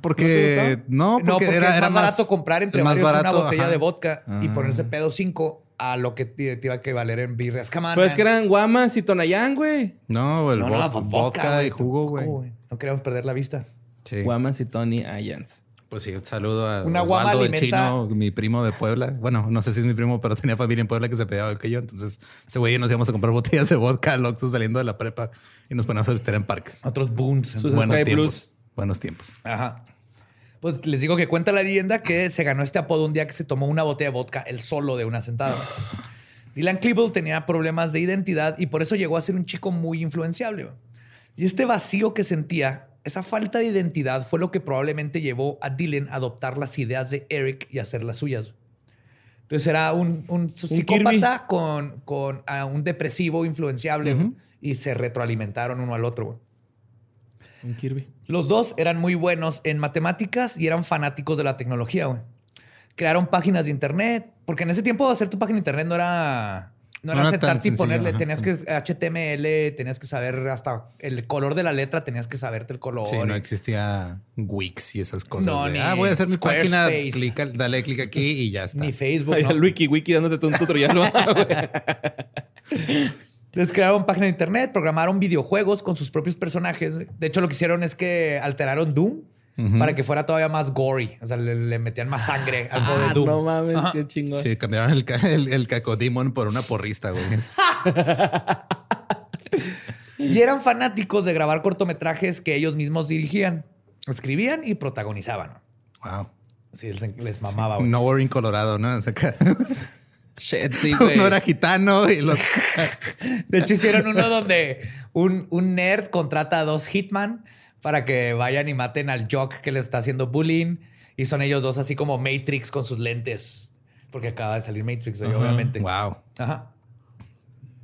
Porque no, porque, No, porque era, es era más barato comprar entre más varios barato, una botella ajá. de vodka y Ah. ponerse pedo 5 a lo que te, te iba a valer en birrias. Come on, Pues es man. que eran guamas y tonayán, güey. No, el No, vo- no, pues vodka, güey, y jugo, güey. No queríamos perder la vista. Sí. Guamas y Tony Ayans. Pues sí, un saludo a Una guama Osvaldo, el chino, mi primo de Puebla. Bueno, no sé si es mi primo, pero tenía familia en Puebla que se peleaba que yo. Entonces, ese güey y nos íbamos a comprar botellas de vodka al Oxxo saliendo de la prepa y nos poníamos a visitar en parques. Otros boons. Sus Buenos Sky tiempos. Blues. Buenos tiempos. Ajá. Pues les digo que cuenta la leyenda que se ganó este apodo un día que se tomó una botella de vodka el solo de una sentada. Dylan Klebold tenía problemas de identidad y por eso llegó a ser un chico muy influenciable. Y este vacío que sentía, esa falta de identidad fue lo que probablemente llevó a Dylan a adoptar las ideas de Eric y hacerlas suyas. Entonces era un, un psicópata con, con ah, un depresivo influenciable y se retroalimentaron uno al otro. Un Kirby. Los dos eran muy buenos en matemáticas y eran fanáticos de la tecnología, güey. Crearon páginas de internet, porque en ese tiempo hacer tu página de internet no era no era No era y sencillo, ponerle, ajá. tenías que HTML, tenías que saber hasta el color de la letra, tenías que saberte el color. Sí, no existía Wix y esas cosas. No, de, ni ah, voy a hacer mi página, clica, dale clic aquí y ya está. ni Facebook. Ay, ¿no? el wiki wiki dándote un tutorial. Entonces crearon página de internet, programaron videojuegos con sus propios personajes. De hecho, lo que hicieron es que alteraron Doom para que fuera todavía más gory. O sea, le, le metían más sangre al juego de Ah, Doom. no mames, qué chingón. Sí, cambiaron el, el, el cacodemon por una porrista, güey. Y eran fanáticos de grabar cortometrajes que ellos mismos dirigían, escribían y protagonizaban. Wow. Sí, les, les mamaba. güey. Un Nowhere in Colorado, ¿no? O sea, Shit, sí, güey. Uno era gitano y los... De hecho, hicieron uno donde un, un nerd contrata a dos hitman para que vayan y maten al jock que le está haciendo bullying. Y son ellos dos así como Matrix con sus lentes. Porque acaba de salir Matrix, obviamente. Wow. Ajá.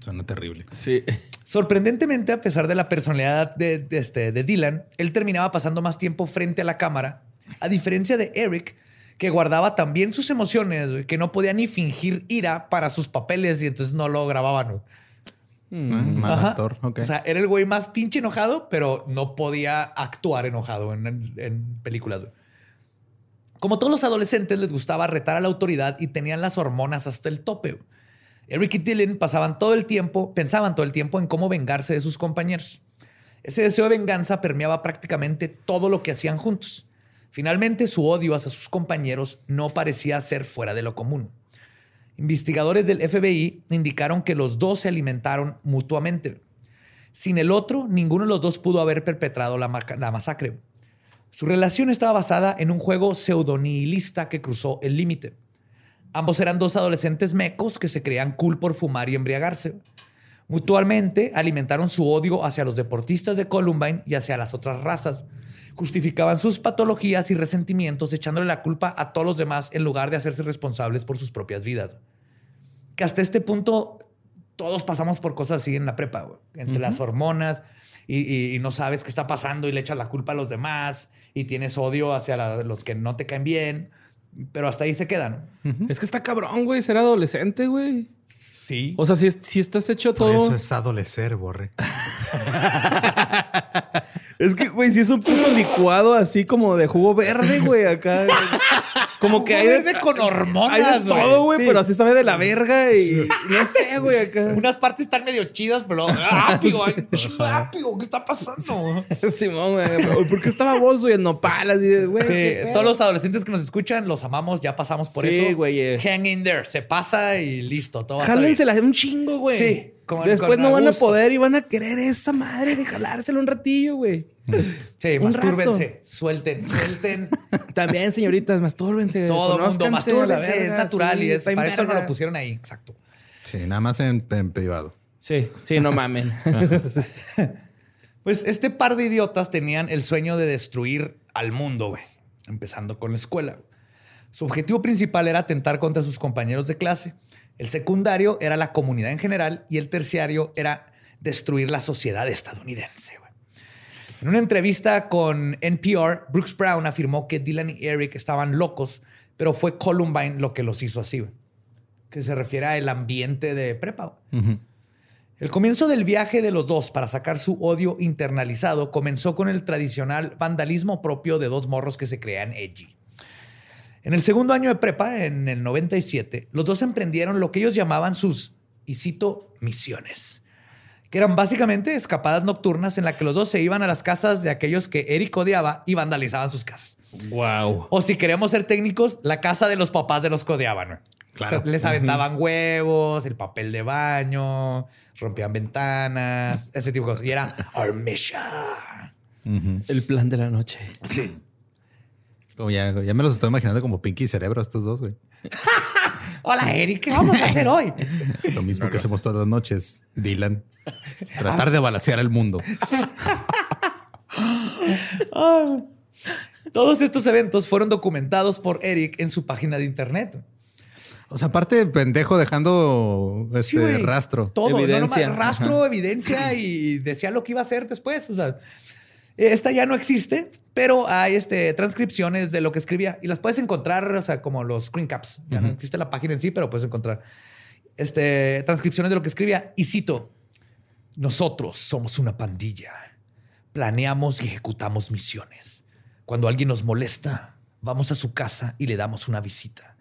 Suena terrible. Sí. Sorprendentemente, a pesar de la personalidad de, de este, de Dylan, él terminaba pasando más tiempo frente a la cámara, a diferencia de Eric, que guardaba también sus emociones, güey, que no podía ni fingir ira para sus papeles y entonces no lo grababan. güey. Ah, Mal Ajá. actor. O sea, era el güey más pinche enojado, pero no podía actuar enojado en, en- en películas. güey. Como todos los adolescentes, les gustaba retar a la autoridad y tenían las hormonas hasta el tope. güey. Eric y Dylan pasaban todo el tiempo, pensaban todo el tiempo en cómo vengarse de sus compañeros. Ese deseo de venganza permeaba prácticamente todo lo que hacían juntos. Finalmente, su odio hacia sus compañeros no parecía ser fuera de lo común. Investigadores del FBI indicaron que los dos se alimentaron mutuamente. Sin el otro, ninguno de los dos pudo haber perpetrado la, masacre. Su relación estaba basada en un juego pseudonihilista que cruzó el límite. Ambos eran dos adolescentes mecos que se creían cool por fumar y embriagarse. Mutualmente alimentaron su odio hacia los deportistas de Columbine y hacia las otras razas. Justificaban sus patologías y resentimientos echándole la culpa a todos los demás en lugar de hacerse responsables por sus propias vidas. Que hasta este punto todos pasamos por cosas así en la prepa, güey. entre las hormonas y, y- y no sabes qué está pasando y le echas la culpa a los demás y tienes odio hacia la- los que no te caen bien, pero hasta ahí se quedan. Es que está cabrón, güey, ser adolescente, güey. Sí. O sea, si, si estás hecho Por todo. eso es adolecer, borre. Es que, güey, si es un puto licuado así como de jugo verde, güey, acá. Como que hay de, verde con hormonas, hay de todo, güey, Sí. pero así sabe de la verga y no sé, güey, acá. Unas partes están medio chidas, pero rápido, ay, rápido, ¿qué está pasando? Simón, güey. ¿Por qué está baboso y el nopal? Así de, güey. Sí, todos los adolescentes que nos escuchan, los amamos, ya pasamos por Sí, eso. güey, eh. Hang in there, se pasa y listo, todo va a estar bien. Jálensela un chingo, güey. Sí, Después no van a poder y van a querer esa madre de jalársela un ratillo, güey. Sí, Un mastúrbense, suelten, suelten. También, señoritas, mastúrbense. Todo mundo, mastúrbense, es verga, natural sí, y es, para eso no verga. lo pusieron ahí, exacto. Sí, nada más en, en privado. Sí, sí, no mamen. Pues este par de idiotas tenían el sueño de destruir al mundo, güey, empezando con la escuela. Su objetivo principal era atentar contra sus compañeros de clase. El secundario era la comunidad en general y el terciario era destruir la sociedad estadounidense. güey. En una entrevista con NPR, Brooks Brown afirmó que Dylan y Eric estaban locos, pero fue Columbine lo que los hizo así, güey. que se refiere al ambiente de prepa. El comienzo del viaje de los dos para sacar su odio internalizado comenzó con el tradicional vandalismo propio de dos morros que se crean edgy. En el segundo año de prepa, en el 97, los dos emprendieron lo que ellos llamaban sus, y cito, misiones, que eran básicamente escapadas nocturnas en las que los dos se iban a las casas de aquellos que Eric odiaba y vandalizaban sus casas. wow. O si queríamos ser técnicos, la casa de los papás de los que odiaban. Claro. O sea, Les aventaban huevos, el papel de baño, rompían ventanas, ese tipo de cosas. Y era our mission. El plan de la noche. Sí. Como ya, ya me los estoy imaginando como Pinky y Cerebro estos dos, güey. Hola, Eric, ¿qué vamos a hacer hoy? Lo mismo que hacemos todas las noches. Dylan. Tratar de balancear el mundo. Todos estos eventos fueron documentados por Eric en su página de internet. O sea, aparte pendejo dejando Sí, este rastro. Todo, no Evidencia. nomás rastro, evidencia y decía lo que iba a hacer después. O sea, esta ya no existe, pero hay este, transcripciones de lo que escribía y las puedes encontrar, o sea, como los screen caps. Ya no existe la página en sí, pero puedes encontrar este, transcripciones de lo que escribía. Y cito: Nosotros somos una pandilla. Planeamos y ejecutamos misiones. Cuando alguien nos molesta, vamos a su casa y le damos una visita.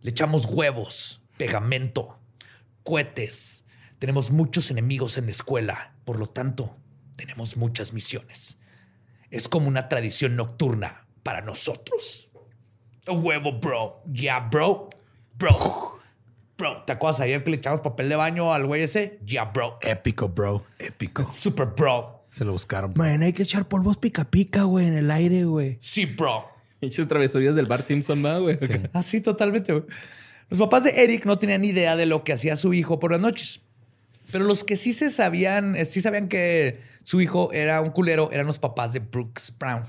Le echamos huevos, pegamento, cohetes. Tenemos muchos enemigos en la escuela, por lo tanto, tenemos muchas misiones. Es como una tradición nocturna para nosotros. Huevo, bro. Ya, bro. Bro. Bro, ¿te acuerdas ayer que le echamos papel de baño al güey ese? Ya, bro. Épico, bro. Épico. Super bro. Se lo buscaron. Man, hay que echar polvos pica pica, güey, en el aire, güey. Sí, bro. Pinches travesurías del Bart Simpson, ¿va, güey? Así totalmente. güey. Los papás de Eric no tenían ni idea de lo que hacía su hijo por las noches. Pero los que sí se sabían, eh, sí sabían que su hijo era un culero, eran los papás de Brooks Brown.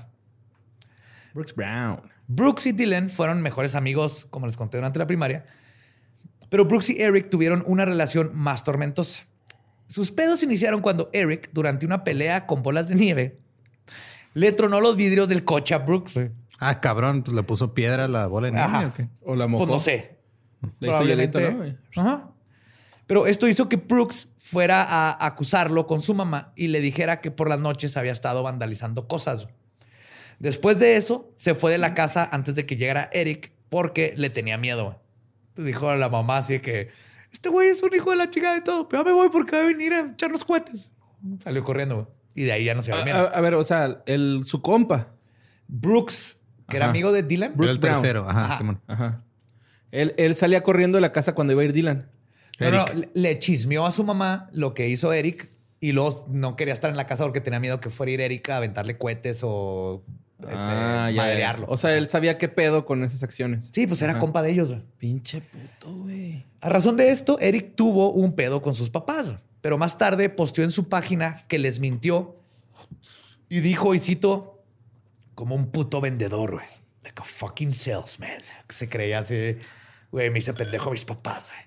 Brooks Brown. Brooks y Dylan fueron mejores amigos, como les conté durante la primaria. Pero Brooks y Eric tuvieron una relación más tormentosa. Sus pedos iniciaron cuando Eric, durante una pelea con bolas de nieve, le tronó los vidrios del coche a Brooks. Ah, cabrón, pues le puso piedra a la bola de nieve. Ajá. ¿o qué? O la mojó. Pues no sé. Le hizo hielito, ¿no? Ajá. Pero esto hizo que Brooks fuera a acusarlo con su mamá y le dijera que por las noches había estado vandalizando cosas. Después de eso, se fue de la casa antes de que llegara Eric porque le tenía miedo. Dijo a la mamá así que este güey es un hijo de la chica de todo, pero ya me voy porque va a venir a echarnos cohetes. Salió corriendo güey. y de ahí ya no se A, va a- a ver, o sea, el, su compa. Brooks, que era amigo de Dylan, Era el Brown. tercero. Ajá, Ajá. Simón. Ajá. Él, él salía corriendo de la casa cuando iba a ir Dylan. No, no, le- chismeó a su mamá lo que hizo Eric y luego no quería estar en la casa porque tenía miedo que fuera a ir Eric a aventarle cohetes o este, Ah, ya, madrearlo. ya. O sea, él sabía qué pedo con esas acciones. sí, pues era compa de ellos. güey. Pinche puto, güey. A razón de esto, Eric tuvo un pedo con sus papás, güey. pero más tarde posteó en su página que les mintió y dijo, y cito, como un puto vendedor, güey. Like a fucking salesman. Se creía así, güey, me hice pendejo a mis papás, güey.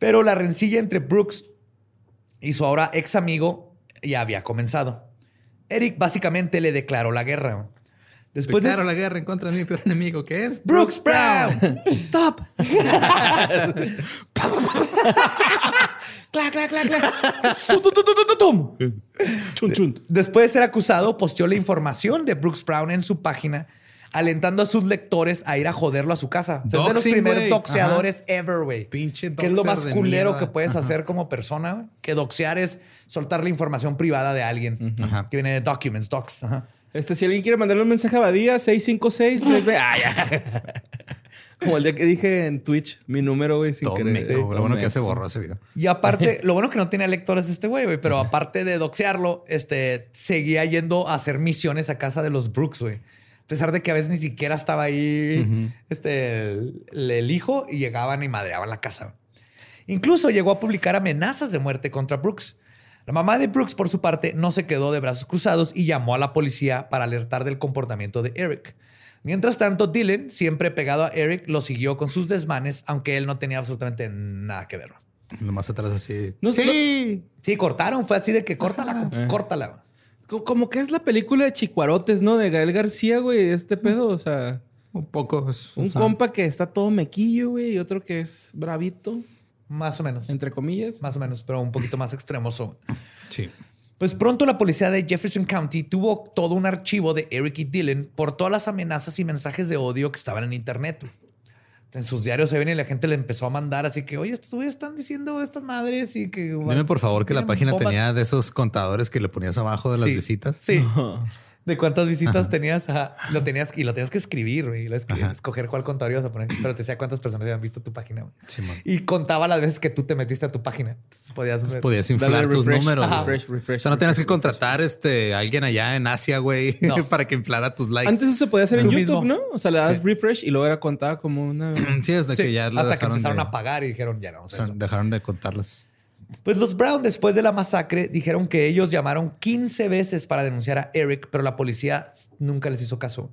Pero la rencilla entre Brooks y su ahora ex amigo ya había comenzado. Eric básicamente le declaró la guerra. Después Declaro de... la guerra en contra de mi peor enemigo, que es Brooks Brown. Stop. clac, clac, clac, clac. Chun, chun. Después de ser acusado, posteó la información de Brooks Brown en su página, alentando a sus lectores a ir a joderlo a su casa. O sea, es de los primeros güey. doxeadores ever, güey. Pinche Que es lo más culero mierda. que puedes Ajá. hacer como persona, güey. Que doxear es soltar la información privada de alguien. Ajá. Que viene de documents, docs. Ajá. Este, si alguien quiere mandarle un mensaje a Badía, 656 3 Ah, ya. Como el día que dije en Twitch, mi número, güey, sin querer. Lo bueno que ya se borró ese video. Y aparte, lo bueno que no tenía lectores este güey, güey, pero aparte de doxearlo, este, seguía yendo a hacer misiones a casa de los Brooks, güey. A pesar de que a veces ni siquiera estaba ahí este, el, el hijo y llegaban y madreaban la casa. Incluso llegó a publicar amenazas de muerte contra Brooks. La mamá de Brooks, por su parte, no se quedó de brazos cruzados y llamó a la policía para alertar del comportamiento de Eric. Mientras tanto, Dylan, siempre pegado a Eric, lo siguió con sus desmanes, aunque él no tenía absolutamente nada que ver. Lo más atrás así. No sé, sí. Sí, cortaron. Fue así de que córtala, Eh. córtala. Como, como que es la película de Chicuarotes, ¿no? De Gael García, güey, este pedo. O sea, Un poco. es- un o sea, compa que está todo mequillo, güey, y otro que es bravito, Más o menos. entre comillas. Más o menos, pero un poquito más extremoso. Sí. Pues pronto la policía de Jefferson County tuvo todo un archivo de Eric y Dylan por todas las amenazas y mensajes de odio que estaban en internet. En sus diarios se ven y la gente le empezó a mandar así que, oye, estos güeyes están diciendo estas madres y que... Dime por favor que la página bombas". tenía de esos contadores que le ponías abajo de las Sí, visitas. Sí. ¿De cuántas visitas tenías? Ajá. Lo tenías y lo tenías que escribir, güey. Lo escribías, escoger cuál contador ibas a poner. Pero te decía cuántas personas habían visto tu página. Simón. Y contaba las veces que tú te metiste a tu página. Entonces podías ver. Podías inflar tus refresh. números. Refresh, refresh, o sea, no tenías que refresh, contratar este, a alguien allá en Asia, güey, No. para que inflara tus likes. Antes eso se podía hacer en YouTube, mismo. ¿no? O sea, le das Sí. refresh y luego era contada como una... Sí, desde Sí, que ya lo hasta que empezaron de, a pagar y dijeron, ya no. o sea, dejaron de contarlas. Pues los Brown, después de la masacre, dijeron que ellos llamaron 15 veces para denunciar a Eric, pero la policía nunca les hizo caso.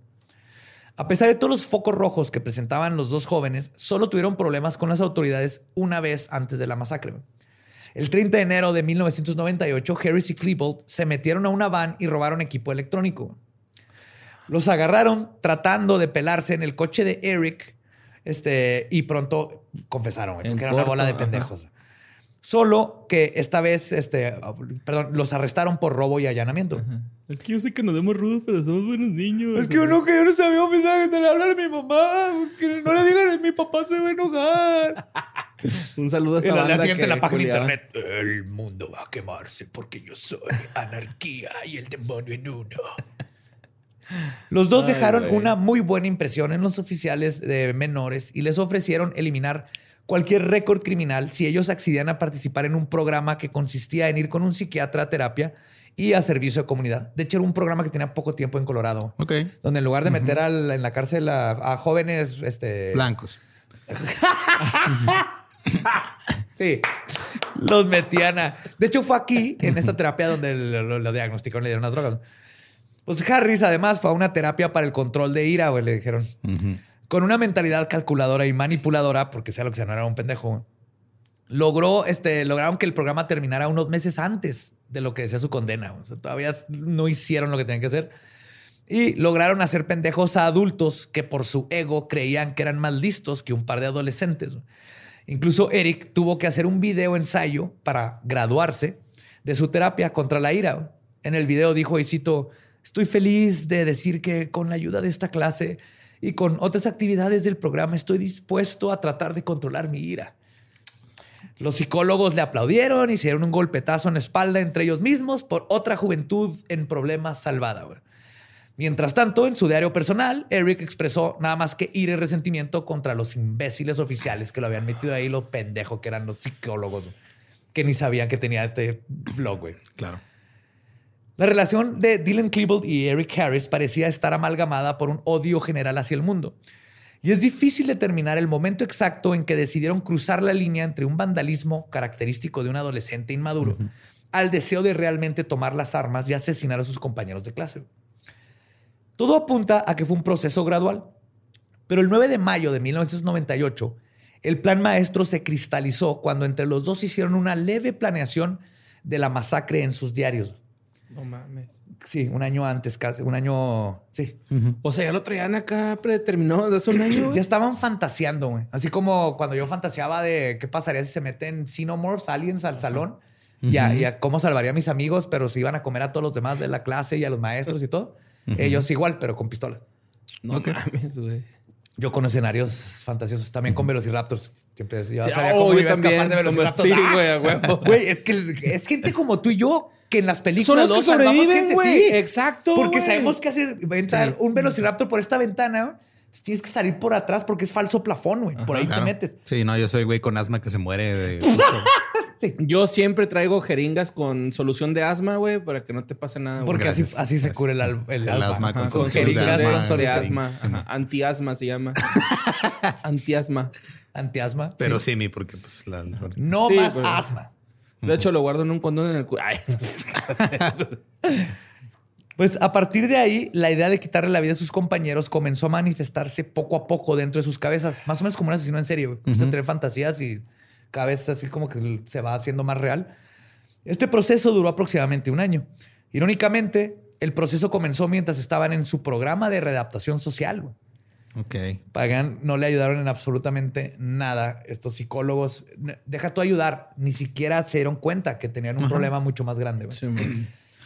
A pesar de todos los focos rojos que presentaban los dos jóvenes, solo tuvieron problemas con las autoridades una vez antes de la masacre. El 30 de enero de 1998, Harris y Klebold se metieron a una van y robaron equipo electrónico. Los agarraron tratando de pelarse en el coche de Eric este, y pronto confesaron, güey, porque era una bola de ajá. Solo que esta vez, este, perdón, los arrestaron por robo y allanamiento. Es que yo sé que nos vemos rudos, pero somos buenos niños. Es que uno que yo no sabía mensaje de hablar a mi mamá. Que no le digan a mi papá se va a enojar. Un saludo a esa la, banda siguiente en que la página de culiaba. internet. El mundo va a quemarse porque yo soy anarquía y el demonio en uno. Los dos Ay, dejaron una muy buena impresión en los oficiales de menores y les ofrecieron eliminar cualquier récord criminal si ellos accedían a participar en un programa que consistía en ir con un psiquiatra a terapia y a servicio de comunidad. De hecho, era un programa que tenía poco tiempo en Colorado. Ok. Donde en lugar de meter al- en la cárcel a, a jóvenes, este, Blancos. Sí. Los metían a. De hecho, fue aquí, en esta terapia, donde lo, lo- lo diagnosticaron y le dieron las drogas. Pues Harris, además, fue a una terapia para el control de ira, güey, le dijeron. Ujú. Con una mentalidad calculadora y manipuladora, porque sea lo que sea, no era un pendejo. Logró, este, lograron que el programa terminara unos meses antes de lo que decía su condena. O sea, todavía no hicieron lo que tenían que hacer. Y lograron hacer pendejos a adultos que por su ego creían que eran más listos que un par de adolescentes. Incluso Eric tuvo que hacer un video ensayo para graduarse de su terapia contra la ira. En el video dijo, y cito, estoy feliz de decir que con la ayuda de esta clase y con otras actividades del programa estoy dispuesto a tratar de controlar mi ira. Los psicólogos le aplaudieron y se dieron un golpetazo en la espalda entre ellos mismos por otra juventud en problemas salvada. Mientras tanto, en su diario personal, Eric expresó nada más que ira y resentimiento contra los imbéciles oficiales que lo habían metido ahí, lo pendejo que eran los psicólogos, que ni sabían que tenía este blog. Claro. La relación de Dylan Klebold y Eric Harris parecía estar amalgamada por un odio general hacia el mundo. Y es difícil determinar el momento exacto en que decidieron cruzar la línea entre un vandalismo característico de un adolescente inmaduro al deseo de realmente tomar las armas y asesinar a sus compañeros de clase. Todo apunta a que fue un proceso gradual. Pero el 9 de mayo de 1998, el plan maestro se cristalizó cuando entre los dos hicieron una leve planeación de la masacre en sus diarios. No mames. Sí, un año antes, casi, un año, sí. O sea, ya lo traían acá predeterminado desde hace un año, Ya estaban fantaseando, güey. Así como cuando yo fantaseaba de qué pasaría si se meten xenomorphs, aliens al salón y, a, y a cómo salvaría a mis amigos, pero si iban a comer a todos los demás de la clase y a los maestros y todo. Ellos igual, pero con pistola. No Ok. mames, güey. Yo con escenarios fantasiosos, también con velociraptors. Siempre yo Sí, sabía oh, cómo yo iba a escapar también. de velociraptors. Sí, güey, a huevo. Güey, es que es gente como tú y yo que en las Son películas los que sobreviven, gente, güey. sí. Exacto. Porque sabemos que hacer entrar un velociraptor por esta ventana, tienes que salir por atrás porque es falso plafón, güey. Por ahí Claro. te metes. Sí, no, yo soy güey con asma que se muere de. Yo siempre traigo jeringas con solución de asma, güey, para que no te pase nada. Porque así, Gracias. así se cura el, el El asma. asma con con solución de jeringas de, asma. de sí. asma. Ajá, Antiasma se llama. Antiasma. Antiasma. Pero sí. sí, mi, porque pues la. No Sí, más pero- asma. De hecho, lo guardo en un condón en el. Pues a partir de ahí, la idea de quitarle la vida a sus compañeros comenzó a manifestarse poco a poco dentro de sus cabezas. Más o menos como un asesino en. Empieza a tener fantasías y cada vez así como que se va haciendo más real. Este proceso duró aproximadamente un año. Irónicamente, el proceso comenzó mientras estaban en su programa de readaptación social. Ok. Pagan no le ayudaron en absolutamente nada. Estos psicólogos, deja tú ayudar, ni siquiera se dieron cuenta que tenían un problema mucho más grande. Sí.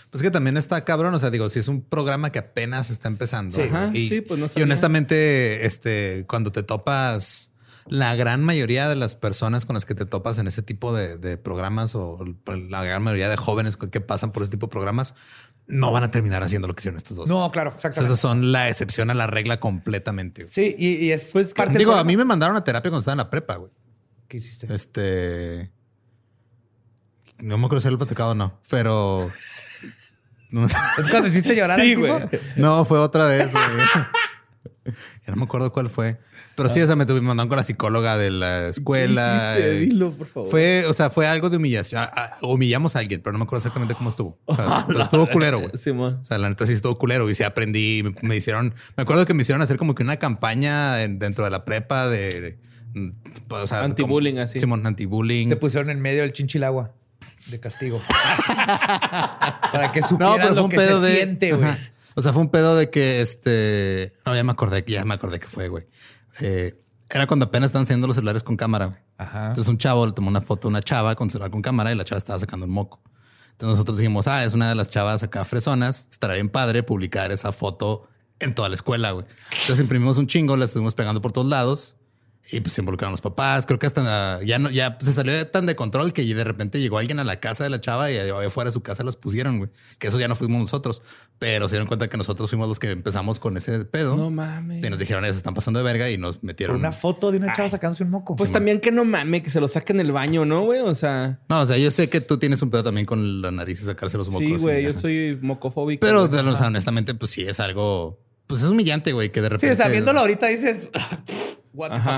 Pues que también está cabrón. O sea, digo, si es un programa que apenas está empezando. Sí. Ajá, y, sí, pues no y honestamente, este, cuando te topas, la gran mayoría de las personas con las que te topas en ese tipo de, de programas o la gran mayoría de jóvenes que pasan por ese tipo de programas no van a terminar haciendo lo que hicieron estos dos. No, claro, exactamente. esas son la excepción a la regla completamente. güey. Sí, y, y es Pues, parte Digo, a mí me mandaron a terapia cuando estaba en la prepa, güey. ¿Qué hiciste? Este. No me acuerdo si lo platicado o no, pero. ¿Es cuando hiciste llorar Sí, güey. no, fue otra vez, güey. Ya no me acuerdo cuál fue. Pero sí, o sea, me, tuve- me mandaron con la psicóloga de la escuela. ¿Qué hiciste? eh, Dilo, por favor. Fue, o sea, fue algo de humillación. Ah, ah, Humillamos a alguien, pero no me acuerdo exactamente cómo estuvo. O sea, pero estuvo culero, güey. Simón. O sea, la neta sí estuvo culero y sí aprendí. Me, me hicieron, me acuerdo que me hicieron hacer como que una campaña en- dentro de la prepa de, de- o sea, Anti-bullying, así. Simón, anti-bullying. Te pusieron en medio del chinchilagua de castigo. Para que No, pero fue lo un que pedo se de. siente, güey. O sea, fue un pedo de que este. No, ya me acordé, ya me acordé que fue, güey. Eh, era cuando apenas estaban haciendo los celulares con cámara. güey. Ajá. Entonces un chavo le tomó una foto a una chava con celular con cámara y la chava estaba sacando un moco. Entonces nosotros dijimos, ah, es una de las chavas acá fresonas. Estará bien padre publicar esa foto en toda la escuela, güey. Entonces imprimimos un chingo, la estuvimos pegando por todos lados. Y pues se involucraron los papás. Creo que hasta ya no, ya se salió tan de control que de repente llegó alguien a la casa de la chava y ahí fuera de su casa los pusieron, güey. Que eso ya no fuimos nosotros. Pero se dieron cuenta que nosotros fuimos los que empezamos con ese pedo. No mames. Y nos dijeron, se están pasando de verga y nos metieron. una foto de una chava sacándose un moco. Pues también que no mames, que se lo saquen en el baño, ¿no, güey? O sea. No, o sea, yo sé que tú tienes un pedo también con la nariz y sacarse los mocos. Sí, güey, yo soy mocofóbico. Pero, o sea, honestamente, pues sí es algo. Pues es humillante, güey, que de repente. Sí, sabiéndolo ahorita dices.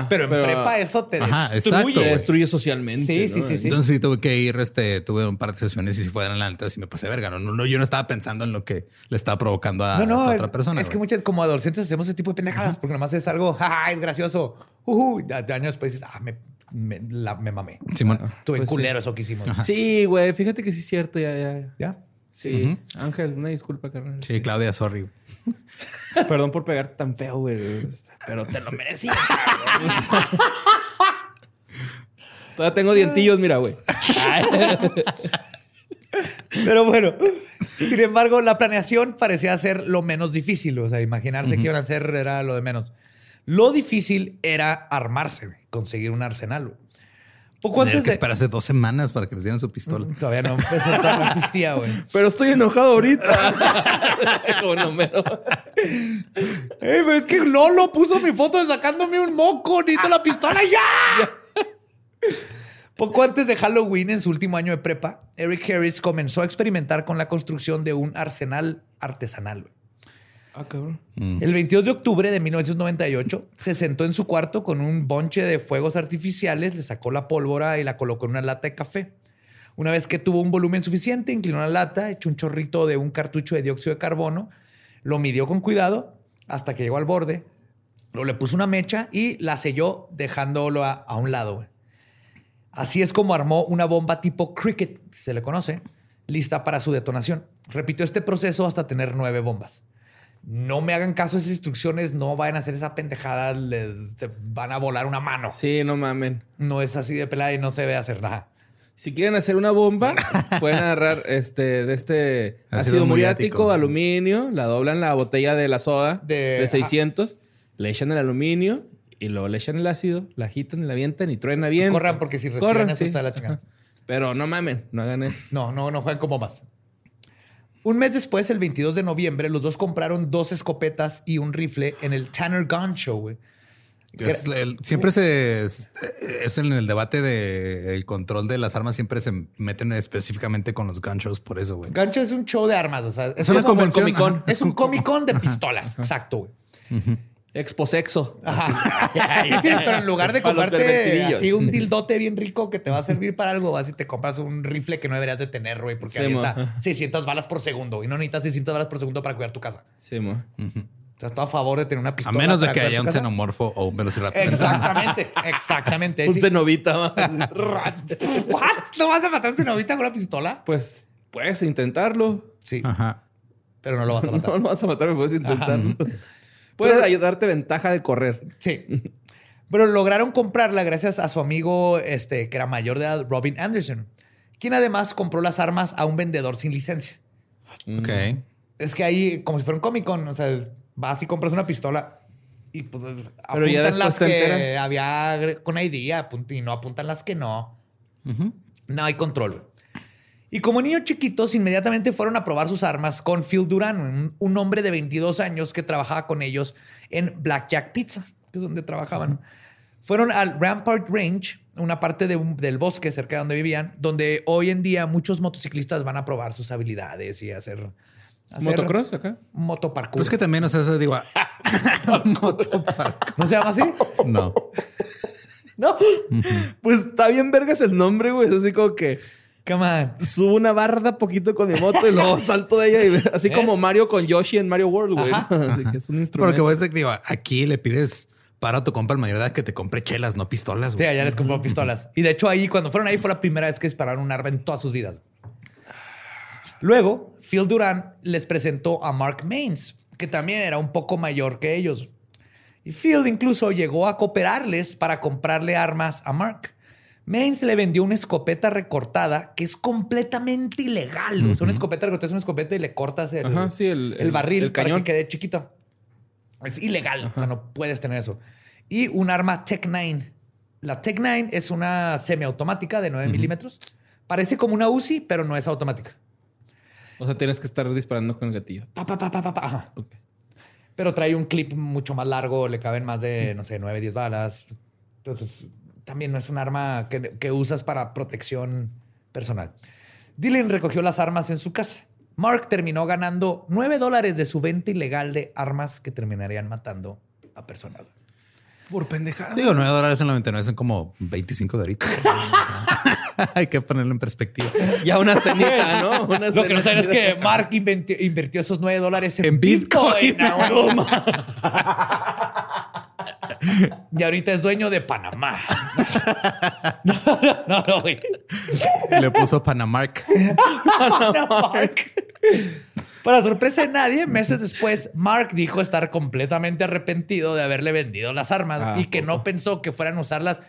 pero en prepa eso te destruye. Te destruye socialmente. Sí, sí, sí, sí, Entonces sí tuve que ir, este, tuve un par de sesiones y si fueran la neta, sí me pasé verga. No, no, yo no estaba pensando en lo que le estaba provocando a, esta otra persona. Es que muchas como adolescentes hacemos ese tipo de pendejadas porque nomás es algo, ¡ah, es gracioso! Uh, años después dices, ah, me, me, la, me mamé. Simón. Estuve pues culero eso que hicimos. Sí, güey, fíjate que sí es cierto, ya, ya. ¿Ya? Sí. Ángel, una disculpa, carnal. Sí, Claudia, sorry. Perdón por pegarte tan feo, güey. Pero te lo merecías. Todavía tengo dientillos, mira, güey. Pero bueno, sin embargo, la planeación parecía ser lo menos difícil. O sea, imaginarse que iban a hacer era lo de menos. Lo difícil era armarse, conseguir un arsenal. Poco antes que de... esperarse dos semanas para que les dieran su pistola. Todavía no, eso no existía, güey. Pero estoy enojado ahorita. Como número. es que Lolo puso mi foto de sacándome un moco. Necesito la pistola ya. Poco antes de Halloween, en su último año de prepa, Eric Harris comenzó a experimentar con la construcción de un arsenal artesanal. Güey. Ah, cabrón. Mm. El 22 de octubre de 1998 se sentó en su cuarto con un bonche de fuegos artificiales, le sacó la pólvora y la colocó en una lata de café. Una vez que tuvo un volumen suficiente, inclinó la lata, echó un chorrito de un cartucho de dióxido de carbono, lo midió con cuidado hasta que llegó al borde, lo le puso una mecha y la selló dejándolo a, un lado. Así es como armó una bomba tipo cricket, se le conoce, lista para su detonación. Repitió este proceso hasta tener nueve bombas no me hagan caso a esas instrucciones, no vayan a hacer esa pendejada, les van a volar una mano. Sí, no mamen. No es así de pelada y no se ve hacer nada. Si quieren hacer una bomba, pueden agarrar este, de este ácido, muriático, aluminio, la doblan la botella de la soda de, 600, le echan el aluminio y luego le echan el ácido, la agitan, la avientan y truena bien. corran porque si respiran Corran, eso está la chingada. Pero no mamen, no hagan eso. No, no, no jueguen como más. Un mes después, el 22 de noviembre, los dos compraron dos escopetas y un rifle en el Tanner Gun Show, güey. siempre se es en el debate del control de las armas siempre se meten específicamente con los gun shows por eso güey. Gun show es un show de armas, o sea, es, una convención, es un comic con de pistolas, exacto. Güey. Exposexo. Ajá. sí, pero en lugar de comprarte así un dildote bien rico que te va a servir para algo, vas y te compras un rifle que no deberías de tener, güey, porque sí, avienta 600 balas por segundo y no necesitas 600 balas por segundo para cuidar tu casa. Sí, mo. Estás todo a favor de tener una pistola. A menos de que haya un xenomorfo o un velociraptor. Exactamente, exactamente. un cenovita. ¿What? ¿No vas a matar a un cenovita con una pistola? Pues puedes intentarlo. Sí. Ajá. Pero no lo vas a matar. no lo vas a matar, pero puedes intentarlo. Puede ayudarte ventaja de correr. Sí. Pero lograron comprarla gracias a su amigo, este, que era mayor de edad, Robin Anderson, quien además compró las armas a un vendedor sin licencia. Ok. Es que ahí, como si fuera un Comic Con, o sea, vas y compras una pistola y pues Pero apuntan las que había con ID y no apuntan las que no. No hay control. Y como niños chiquitos, inmediatamente fueron a probar sus armas con Phil Duran, un, hombre de 22 años que trabajaba con ellos en Blackjack Pizza, que es donde trabajaban. Fueron al Rampart Range, una parte del bosque cerca de donde vivían, donde hoy en día muchos motociclistas van a probar sus habilidades y hacer ¿Motocross acá? Motoparkour. Pues que también, o sea, eso digo... motoparkour. ¿No se llama así? No. no. Pues está bien vergas el nombre, güey. Es así como que... Come Subo una barda poquito con mi moto y luego salto de ella. Y, así como Mario con Yoshi en Mario World, güey. Así que es un instrumento. Pero que voy a decir, digo, aquí le pides para tu compa el mayor edad que te compre chelas, no pistolas. Güey. Sí, allá les compró pistolas. Y de hecho, ahí, cuando fueron ahí, fue la primera vez que dispararon un arma en todas sus vidas. Luego, Phil Duran les presentó a Mark Mains, que también era un poco mayor que ellos. Y Phil incluso llegó a cooperarles para comprarle armas a Mark. Mains le vendió una escopeta recortada que es completamente ilegal. O sea, una escopeta recortada es una escopeta y le cortas el, el, barril el cañón. para que quede chiquito. Es ilegal. O sea, no puedes tener eso. y un arma Tech 9. La Tech 9 es una semiautomática de 9 milímetros. Parece como una UCI, pero no es automática. O sea, tienes que estar disparando con el gatillo. Pa, pa, pa, pa, pa, pa. Ajá. Ok. Pero trae un clip mucho más largo, le caben más de, no sé, 9, 10 balas. Entonces, también no es un arma que, que usas para protección personal. Dylan recogió las armas en su casa. Mark terminó ganando 9 dólares de su venta ilegal de armas que terminarían matando a personas. Por pendejada. Digo, 9 dólares en 99 son como 25 doritos. Hay que ponerlo en perspectiva. Ya una cenita, ¿no? Una Lo que no saben es que Mark invirtió esos 9 dólares en, En Bitcoin. Bitcoin. Y ahorita es dueño de Panamá. no, no, no, no, güey. Y le puso Panamark. Mark. Para sorpresa de nadie, meses después, Mark dijo estar completamente arrepentido de haberle vendido las armas Ah, y que no pensó que fueran a usarlas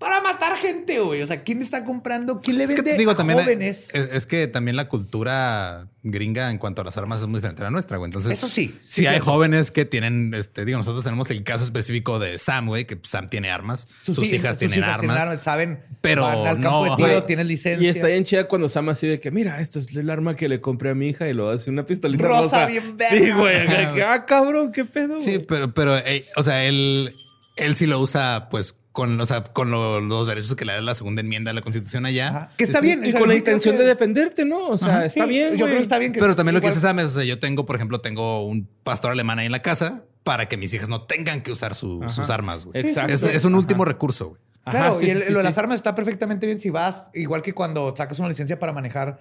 para matar gente, güey. O sea, ¿quién está comprando? ¿Quién le Es que vende te digo a también. jóvenes? Es, es que también la cultura gringa en cuanto a las armas es muy diferente a la nuestra, güey. Entonces, Eso sí, Si sí, hay cierto. jóvenes que tienen, este, digo, nosotros tenemos el caso específico de Sam, güey, que Sam tiene armas, sus, hi- hijas tienen armas. saben, pero van al campo no, de tiro, tienen licencia. Y está bien chida cuando Sam así de que, mira, esto es el arma que le compré a mi hija y lo hace una pistolita Rosa, rosa. bien verga. Sí, güey. que, Ah, cabrón, qué pedo. Sí, güey? pero, pero, eh, o sea, él, él sí lo usa, pues, con, o sea, con lo- los derechos que le da la segunda enmienda de la Constitución allá. Ajá. Que está Sí, bien. Y o sea, con la intención que- de defenderte, ¿no? O sea, está Sí, bien. Yo creo que está bien. que- Pero también lo que Sam es, o sea, yo tengo, por ejemplo, tengo un pastor alemán ahí en la casa para que mis hijas no tengan que usar su- sus armas. güey. Exacto. Es, es un Ajá. último recurso. güey. Ajá, Claro, sí, y el- sí, lo de las armas está perfectamente bien si vas, igual que cuando sacas una licencia para manejar,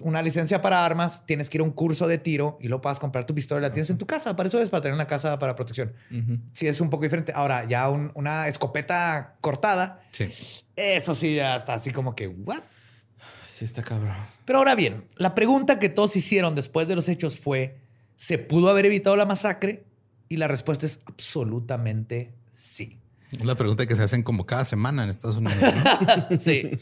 una licencia para armas, tienes que ir a un curso de tiro y luego puedas comprar tu pistola y la tienes en tu casa. Para eso es para tener una casa para protección. Ujú. Sí, es un poco diferente. Ahora, ya un- una escopeta cortada, Sí. eso sí ya está así como que, ¿what? Sí, está cabrón. Pero ahora bien, la pregunta que todos hicieron después de los hechos fue, ¿se pudo haber evitado la masacre? Y la respuesta es absolutamente sí. Es la pregunta que se hacen como cada semana en Estados Unidos. ¿no? Sí.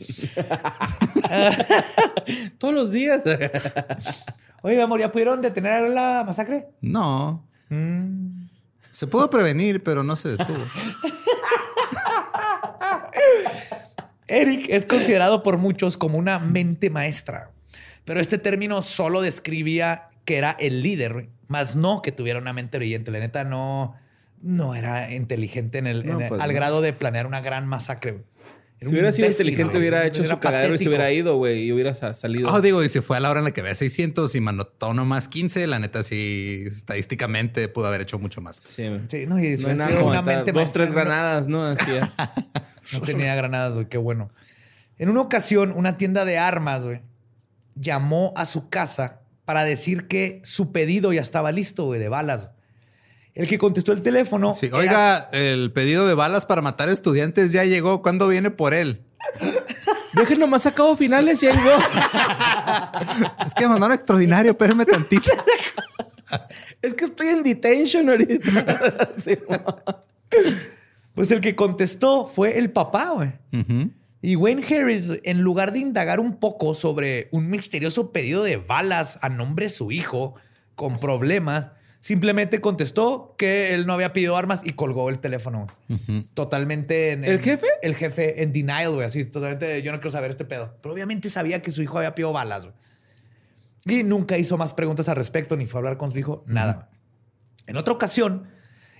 Todos los días. Oye, mi amor, ¿ya pudieron detener la masacre? no. Mm. Se pudo prevenir, pero no se detuvo. Eric es considerado por muchos como una mente maestra, pero este término solo describía que era el líder, más no que tuviera una mente brillante. La neta no, no era inteligente en el, No, en el- pues al no. grado de planear una gran masacre. Era Si hubiera sido imbécil, inteligente, güey. hubiera hecho Era su cagadero y se hubiera ido, güey, y hubiera sa- salido. Oh, digo, y si fue a la hora en la que vea 600 y manotó nomás 15, la neta sí, estadísticamente pudo haber hecho mucho más. Sí. Sí, no, y No nada una mente Dos, tres granadas, ¿no? Así. No tenía granadas, güey. Qué bueno. En una ocasión, una tienda de armas, güey, llamó a su casa para decir que su pedido ya estaba listo, güey, de balas. El que contestó el teléfono. Sí, era- oiga, el pedido de balas para matar estudiantes ya llegó. ¿Cuándo viene por él? Dejen nomás a cabo finales y ahí llegó. Es que me mandaron extraordinario, espérame tantito. es que estoy en detention ahorita. Sí, Pues el que contestó fue el papá, güey. Y Wayne Harris, en lugar de indagar un poco sobre un misterioso pedido de balas a nombre de su hijo con problemas, simplemente contestó que él no había pedido armas y colgó el teléfono. Totalmente en, ¿El en- jefe? El jefe en denial, güey. Así, totalmente. Yo no quiero saber este pedo. Pero obviamente sabía que su hijo había pedido balas, güey. Y nunca hizo más preguntas al respecto, ni fue a hablar con su hijo, nada. En otra ocasión,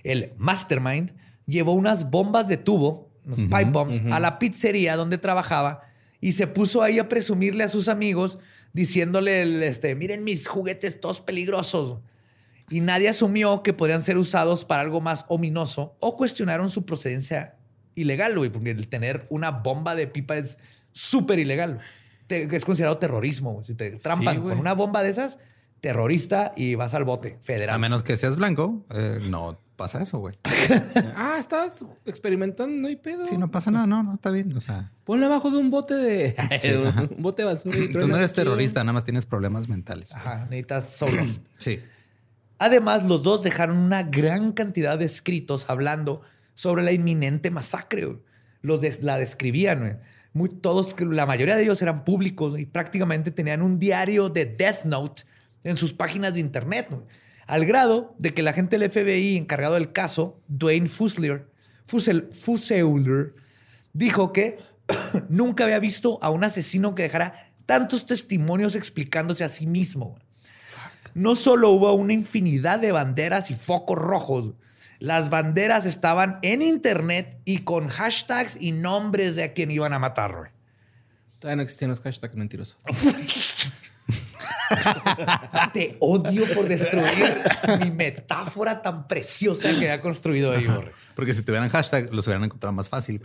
el mastermind llevó unas bombas de tubo, unos pipe bombs, a la pizzería donde trabajaba y se puso ahí a presumirle a sus amigos diciéndole, el, este, miren mis juguetes todos peligrosos. Y nadie asumió que podrían ser usados para algo más ominoso o cuestionaron su procedencia ilegal, güey, porque el tener una bomba de pipa es súper ilegal. Te- es considerado terrorismo. güey. Si te trampan con una bomba de esas, terrorista y vas al bote federal. A menos que seas blanco, eh, no pasa eso, güey. ah, estás experimentando, no hay pedo. Sí, no pasa nada, no, no, está bien. O sea, Ponle abajo de un bote de. un bote de basura. y tú no eres terrorista, nada más tienes problemas mentales. Ajá, necesitas solo. Sí. Además, los dos dejaron una gran cantidad de escritos hablando sobre la inminente masacre. Los la describían. Muy, todos, la mayoría de ellos eran públicos y prácticamente tenían un diario de Death Note en sus páginas de internet. Al grado de que el agente del FBI encargado del caso, Dwayne Fuslier, Fusel, dijo que nunca había visto a un asesino que dejara tantos testimonios explicándose a sí mismo. No solo hubo una infinidad de banderas y focos rojos, las banderas estaban en internet y con hashtags y nombres de a quien iban a matar. güey. Todavía no existían los hashtags mentirosos. Te odio por destruir mi metáfora tan preciosa que había construido ahí. güey. Porque si tuvieran hashtag, los hubieran encontrado más fácil.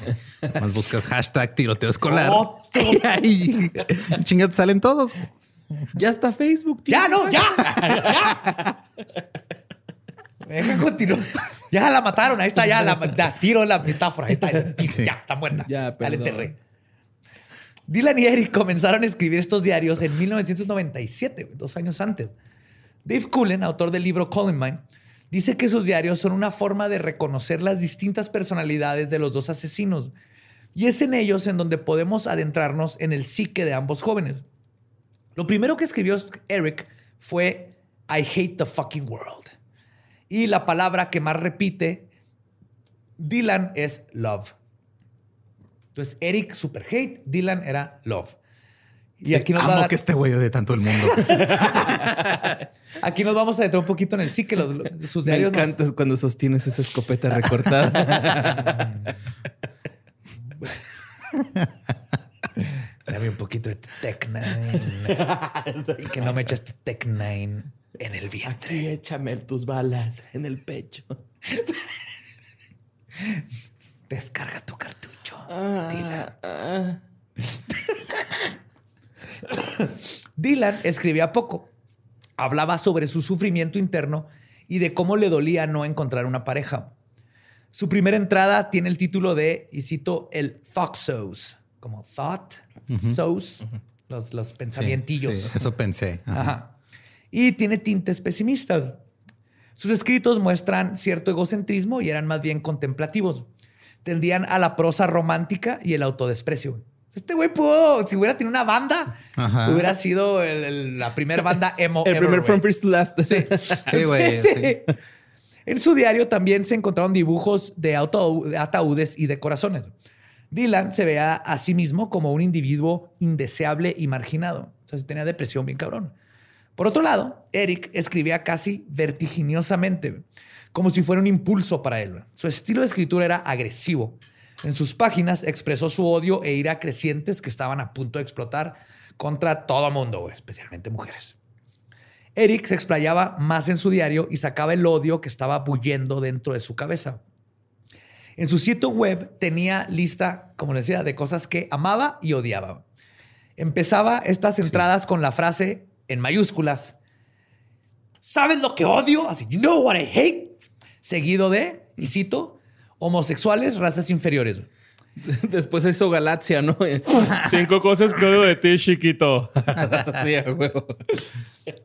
Más buscas hashtag tiroteo escolar. Y chinga, te salen todos. Ya está Facebook, tío. Ya, no, ya. ya. Deja continuar. Ya la mataron. Ahí está, ya la, la tiro la metáfora. Ahí está, Sí. ya está muerta. Ya, ya perdón. enterré. Dylan y Eric comenzaron a escribir estos diarios en 1997, dos años antes. Dave Cullen, autor del libro Calling Mine, dice que sus diarios son una forma de reconocer las distintas personalidades de los dos asesinos. Y es en ellos en donde podemos adentrarnos en el psique de ambos jóvenes. Lo primero que escribió Eric fue I hate the fucking world. Y la palabra que más repite Dylan es love. Entonces, Eric super hate, Dylan era love. Y aquí nos, va a Amo dar- que este güey de tanto el mundo. aquí nos vamos a adentrar un poquito en el psique. Los, los- sus Me diarios nos- encanta cuando sostienes esa escopeta recortada. Dame un poquito de Tech Nine. que no me echaste Tech Nine en el vientre. Aquí échame tus balas en el pecho. Descarga tu cartucho. Ah, Dylan. Dylan escribía poco. Hablaba sobre su sufrimiento interno y de cómo le dolía no encontrar una pareja. Su primera entrada tiene el título de, y cito, el thought como thought sauce, los, los Sí, pensamientillos. sí, eso pensé. Ajá. Ajá. Y tiene tintes pesimistas. Sus escritos muestran cierto egocentrismo y eran más bien contemplativos. Tendían a la prosa romántica y el autodesprecio. Este güey pudo, si hubiera tenido una banda, Ajá. hubiera sido el- el- la primera banda emo. El primer. From First to Last. Sí, güey. Sí. sí. En su diario también se encontraron dibujos de, auto- de ataúdes y de corazones. Dylan se veía a sí mismo como un individuo indeseable y marginado. O sea, tenía depresión bien cabrón. Por otro lado, Eric escribía casi vertiginosamente, como si fuera un impulso para él. Su estilo de escritura era agresivo. En sus páginas expresó su odio e ira crecientes que estaban a punto de explotar contra todo mundo, especialmente mujeres. Eric se explayaba más en su diario y sacaba el odio que estaba bulliendo dentro de su cabeza. En su sitio web tenía lista, como les decía, de cosas que amaba y odiaba. Empezaba estas entradas con la frase en mayúsculas. ¿Sabes lo que odio? Así, you know what I hate. Seguido de, y cito, homosexuales, razas inferiores. Después hizo Galaxia, ¿no? Cinco cosas que odio de ti, chiquito. sí, a huevo.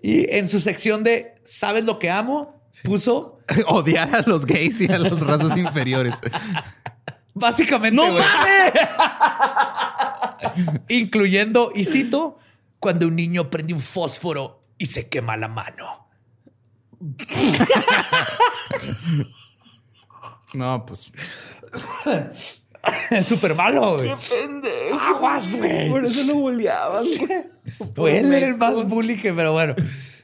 Y en su sección de ¿Sabes lo que amo? Puso Odiar a los gays y a las razas inferiores. básicamente. ¡No mames! incluyendo, y cito, cuando un niño prende un fósforo y se quema la mano. No, pues Es súper malo, güey. Aguas, güey. Por eso lo boleaban, güey. Pues él era el más bully que, pero bueno.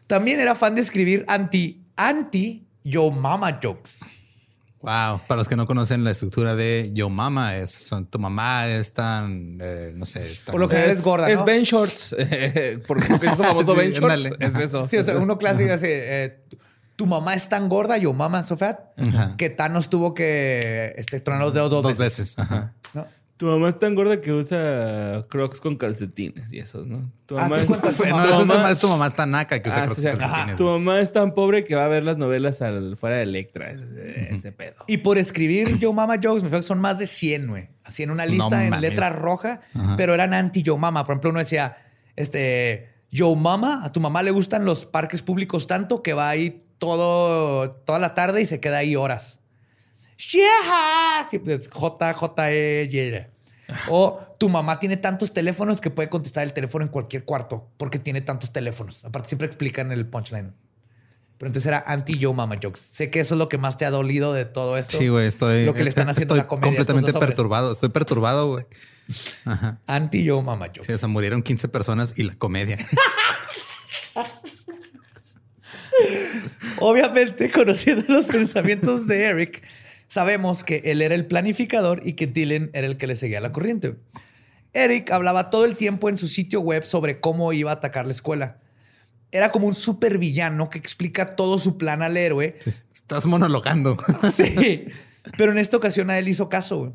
También era fan de escribir anti, anti yo mama jokes. Wow, para los que no conocen la estructura de Yo Mama, es son, tu mamá es tan, eh, no sé, tan- Por lo general es gorda, Es. Ben Shorts. Porque porque es famoso Sí, Ben Shorts. Es eso. Sí, o sea, uno clásico así, eh, tu mamá es tan gorda, yo mama so fat, Ajá. que Thanos tuvo que este, tronar los dedos dos, dos veces. veces. Ajá. ¿no? Tu mamá es tan gorda que usa crocs con calcetines y esos, ¿no? Tu Ah, mamá, ¿te es, cuenta tu No, es mamá- tu mamá está naca que usa Ah, crocs con ajá. calcetines, Tu mamá es tan pobre que va a ver las novelas al, fuera de Electra. Ese, ese pedo. Y por escribir Yo Mama Jokes, me fue que son más de 100, güey. Así en una lista No en mames. letra roja, Ajá. pero eran anti Yo Mama. Por ejemplo, uno decía, este, Yo Mama, a tu mamá le gustan los parques públicos tanto que va ahí todo, toda la tarde y se queda ahí horas. Yeah, siempre es J, J, Y. O tu mamá tiene tantos teléfonos que puede contestar el teléfono en cualquier cuarto porque tiene tantos teléfonos. Aparte, siempre explican el punchline. Pero entonces era anti-yo mama jokes. Sé que eso es lo que más te ha dolido de todo esto. Sí, güey, estoy. Lo que le están haciendo a estoy la comedia. completamente perturbado. Estoy perturbado, güey. Anti-yo mama jokes. Sí, o sea, murieron 15 personas y la comedia. Obviamente, conociendo los pensamientos de Eric, sabemos que él era el planificador y que Dylan era el que le seguía la corriente. Eric hablaba todo el tiempo en su sitio web sobre cómo iba a atacar la escuela. Era como un supervillano que explica todo su plan al héroe. Estás monologando. Sí, pero en esta ocasión a él hizo caso. güey.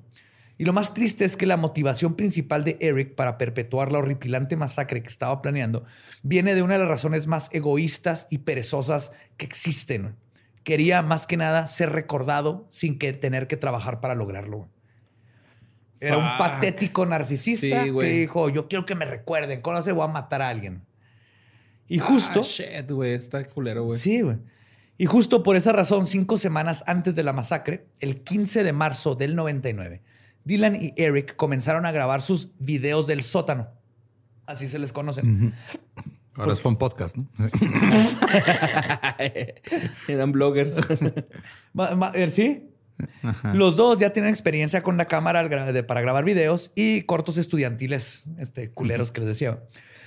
Y lo más triste es que la motivación principal de Eric para perpetuar la horripilante masacre que estaba planeando viene de una de las razones más egoístas y perezosas que existen. Quería más que nada ser recordado sin que tener que trabajar para lograrlo. Era un patético narcisista Sí, que dijo, yo quiero que me recuerden, ¿cómo se voy a matar a alguien? Y justo... Ah, shit, güey. Está culero, güey. Sí, güey. Y justo por esa razón, cinco semanas antes de la masacre, el 15 de marzo del 99, Dylan y Eric comenzaron a grabar sus videos del sótano. Así se les conoce. Ahora es un podcast, ¿no? Eran bloggers. Eh, ¿Sí? Los dos ya tienen experiencia con la cámara para grabar videos y cortos estudiantiles, este, culeros que les decía.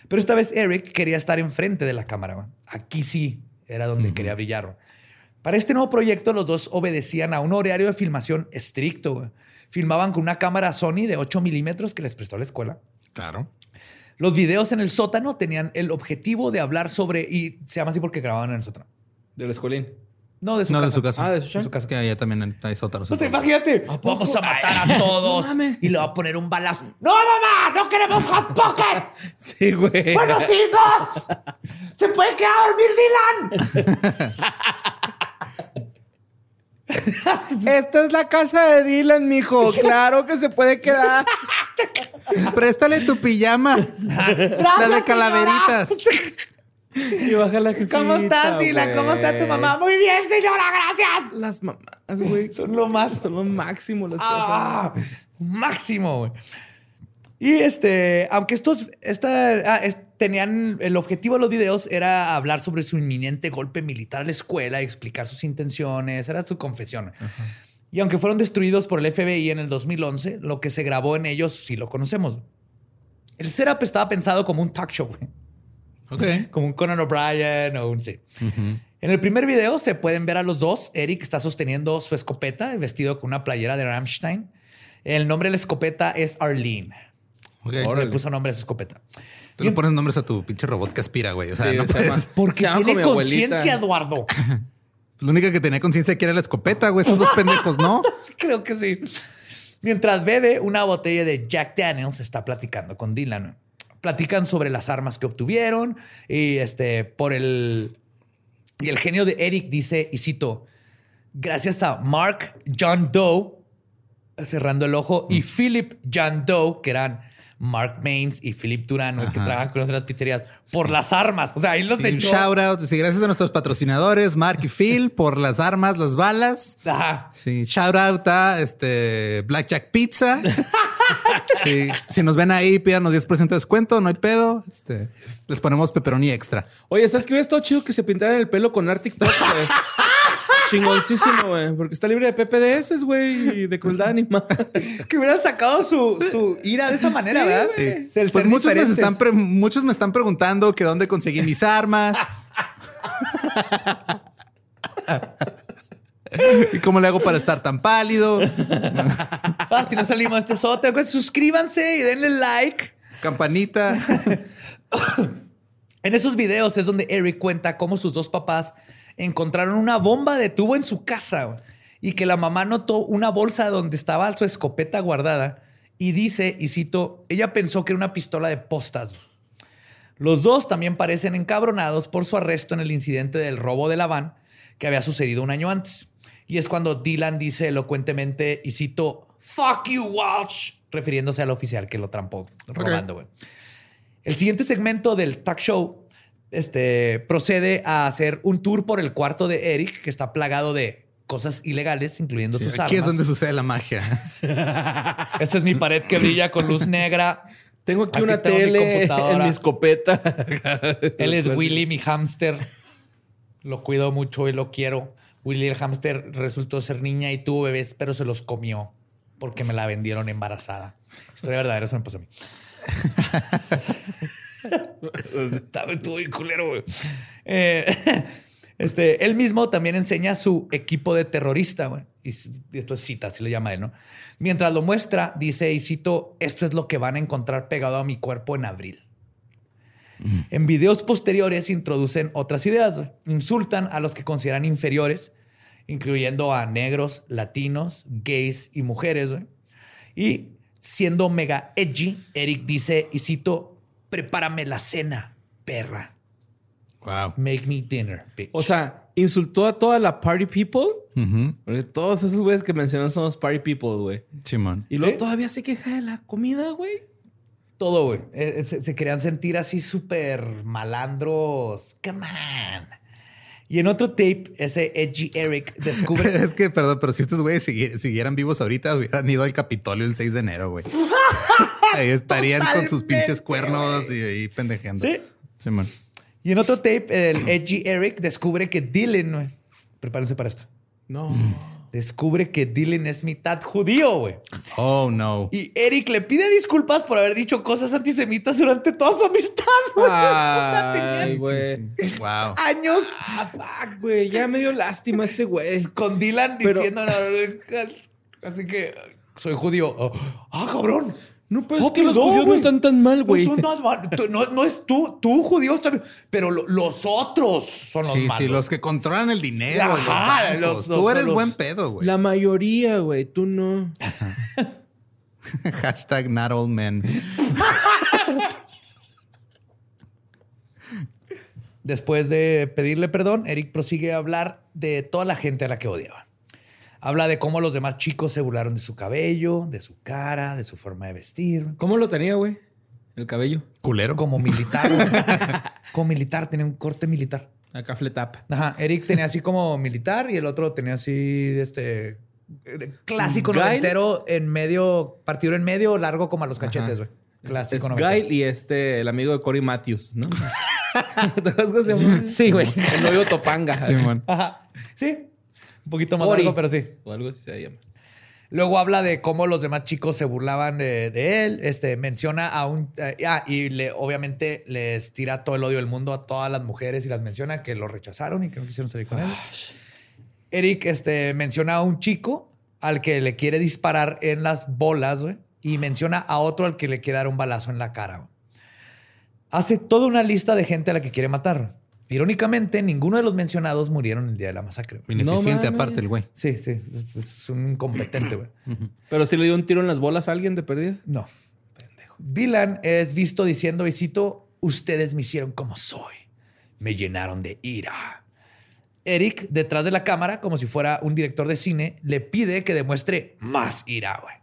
Pero esta vez Eric quería estar enfrente de la cámara. Aquí sí era donde quería brillar. Para este nuevo proyecto, los dos obedecían a un horario de filmación estricto. Filmaban con una cámara Sony de 8 milímetros que les prestó la escuela. Claro. Los videos en el sótano tenían el objetivo de hablar sobre, y se llama así porque grababan en el sótano. Del escuelín. No, de su No, casa. de su casa. Ah, de su casa. casa. Que allá también hay sótanos. Pues imagínate, vamos a matar a todos y le va a poner un balazo. ¡No, mamá! ¡No queremos Hot Pocket! Sí, güey. ¡Buenos hijos! ¡Se puede quedar a dormir Dylan! Esta es la casa de Dylan, mijo. Claro que se puede quedar. Préstale tu pijama. la de calaveritas. Y baja la jefita, ¿Cómo estás, Dylan? ¿Cómo está tu mamá? Muy bien, señora, gracias. Las mamás, güey. Son lo más Son lo máximo las Ah, máximo, güey. Y este, aunque estos esta, ah, es- tenían el objetivo de los videos era hablar sobre su inminente golpe militar a la escuela, explicar sus intenciones, era su confesión. Y aunque fueron destruidos por el FBI en el 2011, lo que se grabó en ellos sí lo conocemos. El setup estaba pensado como un talk show, güey. Ok. como un Conan O'Brien o un sí. En el primer video se pueden ver a los dos. Eric está sosteniendo su escopeta, vestido con una playera de Rammstein. El nombre de la escopeta es Arlene. Ok. Le puso nombre a su escopeta. Tú le pones nombres a tu pinche robot que aspira, güey. O sea, Sí, no se puedes. Porque Se tiene conciencia, Eduardo. La única que tenía conciencia que era la escopeta, güey. Estos dos pendejos, ¿no? Creo que sí. Mientras bebe una botella de Jack Daniels, está platicando con Dylan. Platican sobre las armas que obtuvieron y este por el y el genio de Eric dice y cito gracias a Mark John Doe cerrando el ojo y Philip John Doe que eran Mark Mains y Philip Duran güey, que trabajan con nosotros en las pizzerías por las armas. O sea, ahí los Sí, un echó. shout out. Sí, gracias a nuestros patrocinadores, Mark y Phil, por las armas, las balas. Ajá. Sí, shout out a este Blackjack Pizza. Sí, si nos ven ahí, pídanos 10% de descuento, no hay pedo. Este, les ponemos pepperoni extra. Oye, ¿sabes qué hubiera estado chido que se pintaran el pelo con Arctic Fox? Chingoncísimo, güey. Porque está libre de PPDS, güey, y de crueldad animal. Que hubieran sacado su, su ira de esa manera, ¿verdad? Sí. El Pues muchos me, están pre- muchos me están preguntando que dónde conseguí mis armas. ¿Y cómo le hago para estar tan pálido? Ah, si no salimos de este sótano, pues suscríbanse y denle like. Campanita. En esos videos es donde Eric cuenta cómo sus dos papás encontraron una bomba de tubo en su casa y que la mamá notó una bolsa donde estaba su escopeta guardada y dice, y cito, ella pensó que era una pistola de postas. Los dos también parecen encabronados por su arresto en el incidente del robo de la van que había sucedido un año antes. Y es cuando Dylan dice elocuentemente, y cito, fuck you, Walsh, refiriéndose al oficial que lo trampó robando. El siguiente segmento del talk show este, procede a hacer un tour por el cuarto de Eric, que está plagado de cosas ilegales, incluyendo sus Aquí es armas. donde sucede la magia. Esta es mi pared que brilla con luz negra. Tengo aquí, Aquí una tengo mi tele computadora. en mi escopeta. Él es Willy, mi hámster. Lo cuido mucho y lo quiero. Willy el hámster resultó ser niña y tuvo bebés, pero se los comió porque me la vendieron embarazada. Historia verdadera, eso me pasó a mí. Estaba estuvo bien culero, güey. Eh, este, él mismo también enseña su equipo de terrorista, güey. Y esto es cita, así lo llama él, ¿no? Mientras lo muestra, dice, y cito, esto es lo que van a encontrar pegado a mi cuerpo en abril. En videos posteriores introducen otras ideas. güey. Insultan a los que consideran inferiores, incluyendo a negros, latinos, gays y mujeres. güey. Y siendo mega edgy, Eric dice, y cito, prepárame la cena, perra. Wow. Make me dinner, bitch. O sea, insultó a toda la party people. Porque todos esos güeyes que mencionan son los party people, güey. Simón. Y luego ¿Sí? todavía se queja de la comida, güey. todo, güey. Eh, eh, se, se querían sentir así súper malandros. Come on. Y en otro tape, ese edgy Eric descubre... Es que, perdón, pero si estos güeyes sigui- siguieran vivos ahorita, hubieran ido al Capitolio el 6 de enero, güey. Ahí estarían con sus pinches cuernos y ahí pendejeando. Sí. Simón. Y en otro tape, el edgy Eric descubre que Dylan, güey, prepárense para esto, No. Descubre que Dylan es mitad judío, güey. Oh, no. Y Eric le pide disculpas por haber dicho cosas antisemitas durante toda su amistad, güey. O sea, Ay, güey. Wow. años Ah, fuck, güey. Ya me dio lástima este güey. con Dylan Pero- diciendo, así que soy judío. Oh, Ah, cabrón. No, Oh, es que los perdón, judíos no están tan mal, güey. No, son más mal- tú- no, no es tú, tú judío está bien, pero lo- los otros son los Sí, malos. sí, los que controlan el dinero, Ajá, los bancos. los- Tú los- eres los- buen pedo, güey. La mayoría, güey. Tú no. Hashtag not all men. Después de pedirle perdón, Eric prosigue a hablar de toda la gente a la que odiaba. Habla de cómo los demás chicos se burlaron de su cabello, de su cara, de su forma de vestir. ¿Cómo lo tenía, güey? El cabello. Culero. Como militar. güey. como militar, tenía un corte militar. Acá fletap. Ajá, Eric tenía así como militar y el otro tenía así, este, clásico Guile. noventero en medio, partido en medio, largo como a los cachetes, güey. Clásico Es noventero. Guy y este, el amigo de Cory Matthews, ¿no? ¿Te acuerdas cómo se llama? Sí, güey. El novio Topanga. Simón. Ajá. Sí. Un poquito más Cory. largo, pero sí. O algo así se llama. Luego habla de cómo los demás chicos se burlaban de, de él. Este menciona a un. eh, ah, y le, obviamente les tira todo el odio del mundo a todas las mujeres y las menciona que lo rechazaron y que no quisieron salir con él. Eric este, menciona a un chico al que le quiere disparar en las bolas, güey. Y menciona a otro al que le quiere dar un balazo en la cara. güey. Hace toda una lista de gente a la que quiere matar. Irónicamente, ninguno de los mencionados murieron el día de la masacre. güey. Ineficiente mames. aparte el güey. Sí, sí. Es, es un incompetente, güey. Pero si le dio un tiro en las bolas a alguien de perdida. No. Dylan es visto diciendo, y cito, ustedes me hicieron como soy. Me llenaron de ira. Eric, detrás de la cámara, como si fuera un director de cine, le pide que demuestre más ira, güey.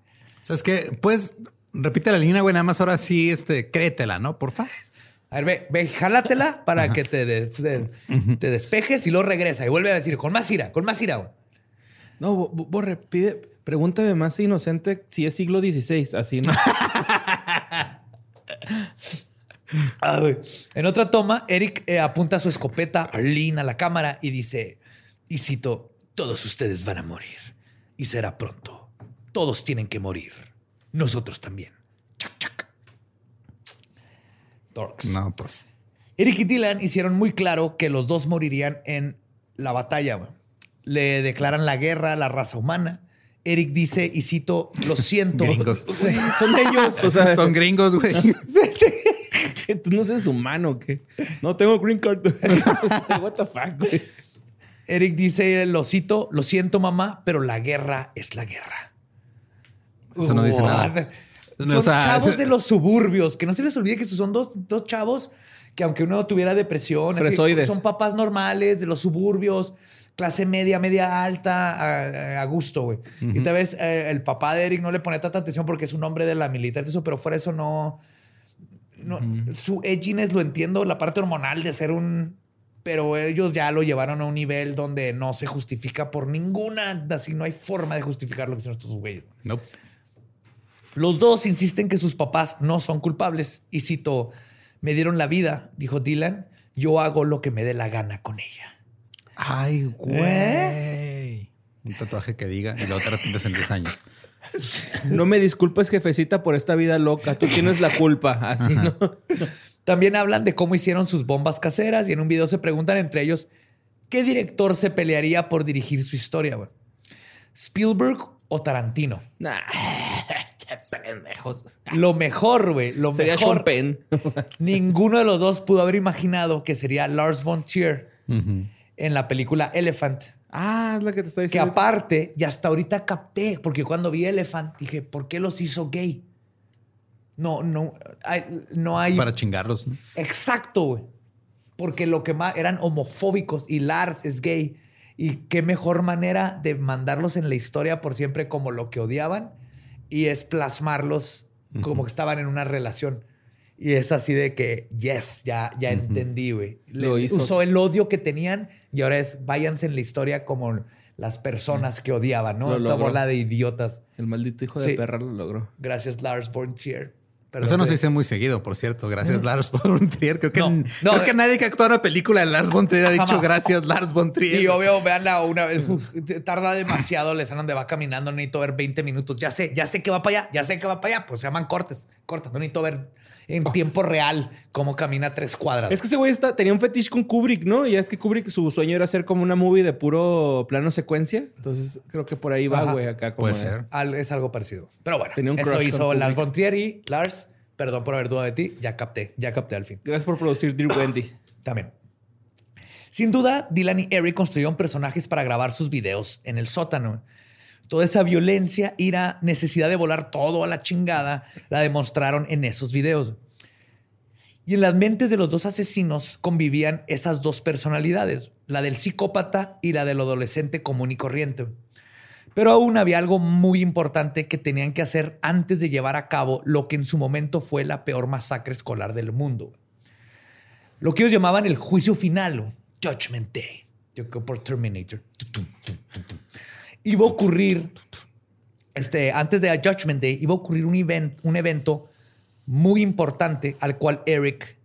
¿Sabes qué? Pues repite la línea, güey. Nada más ahora sí, este, créetela, ¿no? Porfa. A ver, ve, ve, jálatela para que te, de- te- te despejes y luego regresa y vuelve a decir con más ira, con más ira. No, Bo- Bo- Borre, pide, pregúntame más inocente si es siglo XVI. Así, ¿no? Ah. En otra toma, Eric eh, apunta su escopeta Arlene a la cámara y dice, y cito, todos ustedes van a morir. Y será pronto. Todos tienen que morir. Nosotros también. Dorks. No, pues. Eric y Dylan hicieron muy claro que los dos morirían en la batalla. güey. Le declaran la guerra a la raza humana. Eric dice, y cito, lo siento. Gringos. Son ellos. O sea, Son gringos, güey. ¿tú no eres humano qué? No tengo green card. What the fuck, güey. Eric dice, lo cito, lo siento mamá, pero la guerra es la guerra. Eso no dice nada. What? No, Son o sea, chavos de los suburbios, que no se les olvide que son dos, dos chavos que aunque uno tuviera depresión, así, son papás normales de los suburbios, clase media, media alta, a, a gusto, güey. Y tal vez eh, el papá de Eric no le pone tanta atención porque es un hombre de la militar, eso, pero fuera eso no... no Su edginess lo entiendo, la parte hormonal de ser un... Pero ellos ya lo llevaron a un nivel donde no se justifica por ninguna, así no hay forma de justificar lo que son estos güeyes. Nope. Los dos insisten que sus papás no son culpables. Y cito, me dieron la vida, dijo Dylan, yo hago lo que me dé la gana con ella. Ay, güey. Un tatuaje que diga y luego te arrepientes en 10 años. No me disculpes, jefecita, por esta vida loca. Tú tienes la culpa. Así, ¿no? También hablan de cómo hicieron sus bombas caseras y en un video se preguntan entre ellos qué director se pelearía por dirigir su historia, güey. Spielberg o Tarantino. Nah, pendejos. Lo mejor, güey, lo Sería mejor. Sean Penn. Ninguno de los dos pudo haber imaginado que sería Lars von Trier en la película Elephant. ah, es la que te Que diciendo. aparte, y hasta ahorita capté, porque cuando vi Elephant dije, ¿por qué los hizo gay? No, no, hay, no hay. Para chingarlos. ¿no? Exacto, güey. Porque lo que más eran homofóbicos y Lars es gay. Y qué mejor manera de mandarlos en la historia por siempre como lo que odiaban y es plasmarlos como que estaban en una relación. Y es así de que, yes, ya, ya entendí, güey. Le- Lo hizo. Usó el odio que tenían y ahora es váyanse en la historia como las personas que odiaban, ¿no? Lo Esta logró. bola de idiotas. El maldito hijo de perra lo logró. Gracias, Lars von Trier. Perdón, Eso no se dice muy seguido, por cierto. Gracias, Lars von Trier. Creo que, No, no, creo que eh. nadie que actúa en una película de Lars von Trier ha dicho Jamás. gracias, Lars von Trier. Y obvio, veanla una vez. Tarda demasiado, les andan de va caminando, no necesito ver 20 minutos. Ya sé, ya sé que va para allá, ya sé que va para allá. Pues se llaman cortes, cortas. No necesito ver en tiempo real cómo camina tres cuadras. Es que ese güey está, tenía un fetiche con Kubrick, ¿no? Y es que Kubrick, su sueño era hacer como una movie de puro plano secuencia. Entonces creo que por ahí va, güey, acá como. Puede de- ser. Al- es algo parecido. Pero bueno, Tenía un eso hizo con Lars von Trier y Lars, perdón por haber dudado de ti, ya capté, ya capté al fin. Gracias por producir Dear Wendy. También. Sin duda, Dylan y Eric construyeron personajes para grabar sus videos en el sótano. Toda esa violencia, ira, necesidad de volar todo a la chingada, la demostraron en esos videos. Y en las mentes de los dos asesinos convivían esas dos personalidades, la del psicópata y la del adolescente común y corriente. Pero aún había algo muy importante que tenían que hacer antes de llevar a cabo lo que en su momento fue la peor masacre escolar del mundo. Lo que ellos llamaban el juicio final, Judgment Day. Yo creo por Terminator. Iba a ocurrir, este, antes de Judgment Day, iba a ocurrir un, event- un evento muy importante al cual Eric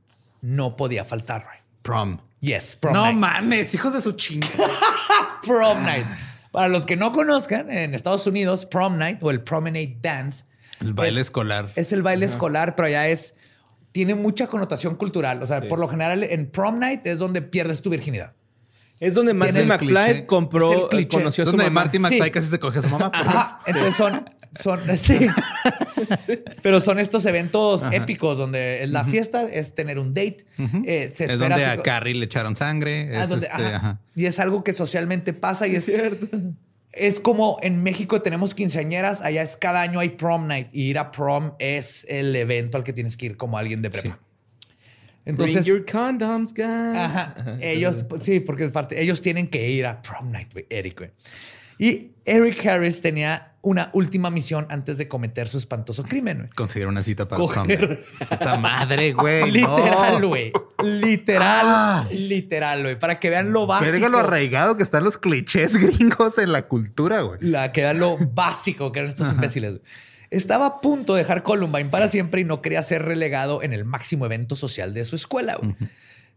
no podía faltar. Prom. Yes, prom no night. mames, hijos de su chinga. Prom night. Para los que no conozcan, en Estados Unidos, prom night o el promenade dance El baile es- escolar. Es el baile escolar, pero ya es. Tiene mucha connotación cultural. O sea, por lo general en prom night es donde pierdes tu virginidad. Es donde Marty McFly cliché. compró, el cliché. conoció a su Donde mamá. Marty Sí. McFly casi se cogió a su mamá. pero- Ajá. Entonces son. son sí. Pero son estos eventos épicos donde es la fiesta es tener un date. eh, se Es donde a Carrie le echaron sangre. Ah, Es donde- este, ajá. ajá. Y es algo que socialmente pasa y es, cierto. es como en México tenemos quinceañeras, allá es cada año hay prom night y ir a prom es el evento al que tienes que ir como alguien de prepa. Entonces, Bring your condoms, guys. Ajá. Ellos, sí, porque es parte. Ellos tienen que ir a prom night, güey, Eric, güey. Y Eric Harris tenía una última misión antes de cometer su espantoso crimen, güey. Conseguir una cita para Coger. Puta madre, güey. Literal, no. güey. Literal, Ah. literal, güey. Para que vean lo básico. Verga lo arraigado que están los clichés gringos en la cultura, güey. La que vean lo básico que eran estos imbéciles. güey. Estaba a punto de dejar Columbine para siempre y no quería ser relegado en el máximo evento social de su escuela.